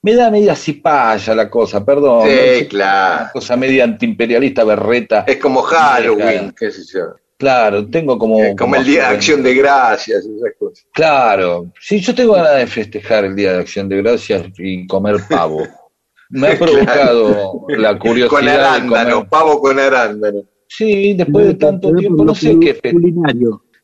me, da media cipaya la cosa, perdón. Sí, claro. Una cosa media antiimperialista berreta. Es como Halloween, qué sé yo. Claro, tengo como... como, el Día de Acción de Gracias, esas cosas. Claro, sí, yo tengo ganas de festejar el Día de Acción de Gracias y comer pavo. Me ha provocado la curiosidad. Con arándano, pavo con arándano. Sí, después de tanto tiempo, no sé qué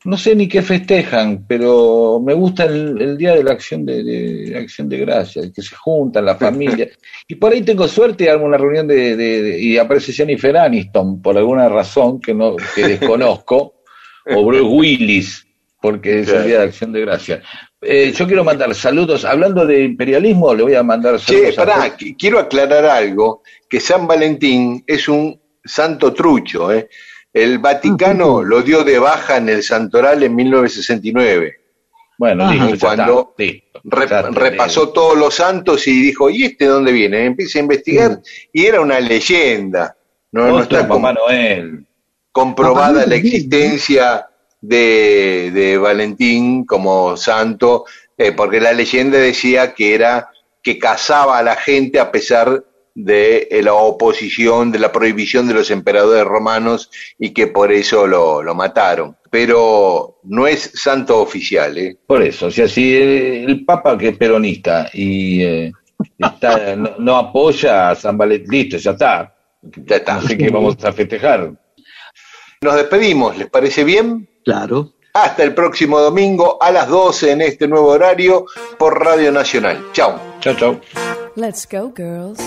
no sé ni qué festejan, pero me gusta el, día de la acción de, acción de gracias, que se juntan la familia. y por ahí tengo suerte y hago una reunión de, y aparece Jennifer Aniston por alguna razón que no que desconozco, o Bruce Willis, porque es el día de acción de gracias. Eh, yo quiero mandar saludos, hablando de imperialismo, le voy a mandar saludos. Sí, pará, quiero aclarar algo, que San Valentín es un santo trucho, ¿eh? El Vaticano lo dio de baja en el Santoral en 1969. Bueno, cuando repasó todos los santos y dijo, ¿y este dónde viene? Empieza a investigar y era una leyenda. No, está Noel. comprobada la existencia de, Valentín como santo, eh, porque la leyenda decía que era que casaba a la gente a pesar de la oposición, de la prohibición de los emperadores romanos y que por eso lo, lo mataron. Pero no es santo oficial. ¿eh? Por eso, o sea, si el Papa que es peronista y eh, está, no, apoya a San Valentín, listo, ya está. Ya está. Así que vamos a festejar. Nos despedimos, ¿les parece bien? Claro. Hasta el próximo domingo a las 12 en este nuevo horario por Radio Nacional. Chao. Chao, chao. Let's go, girls.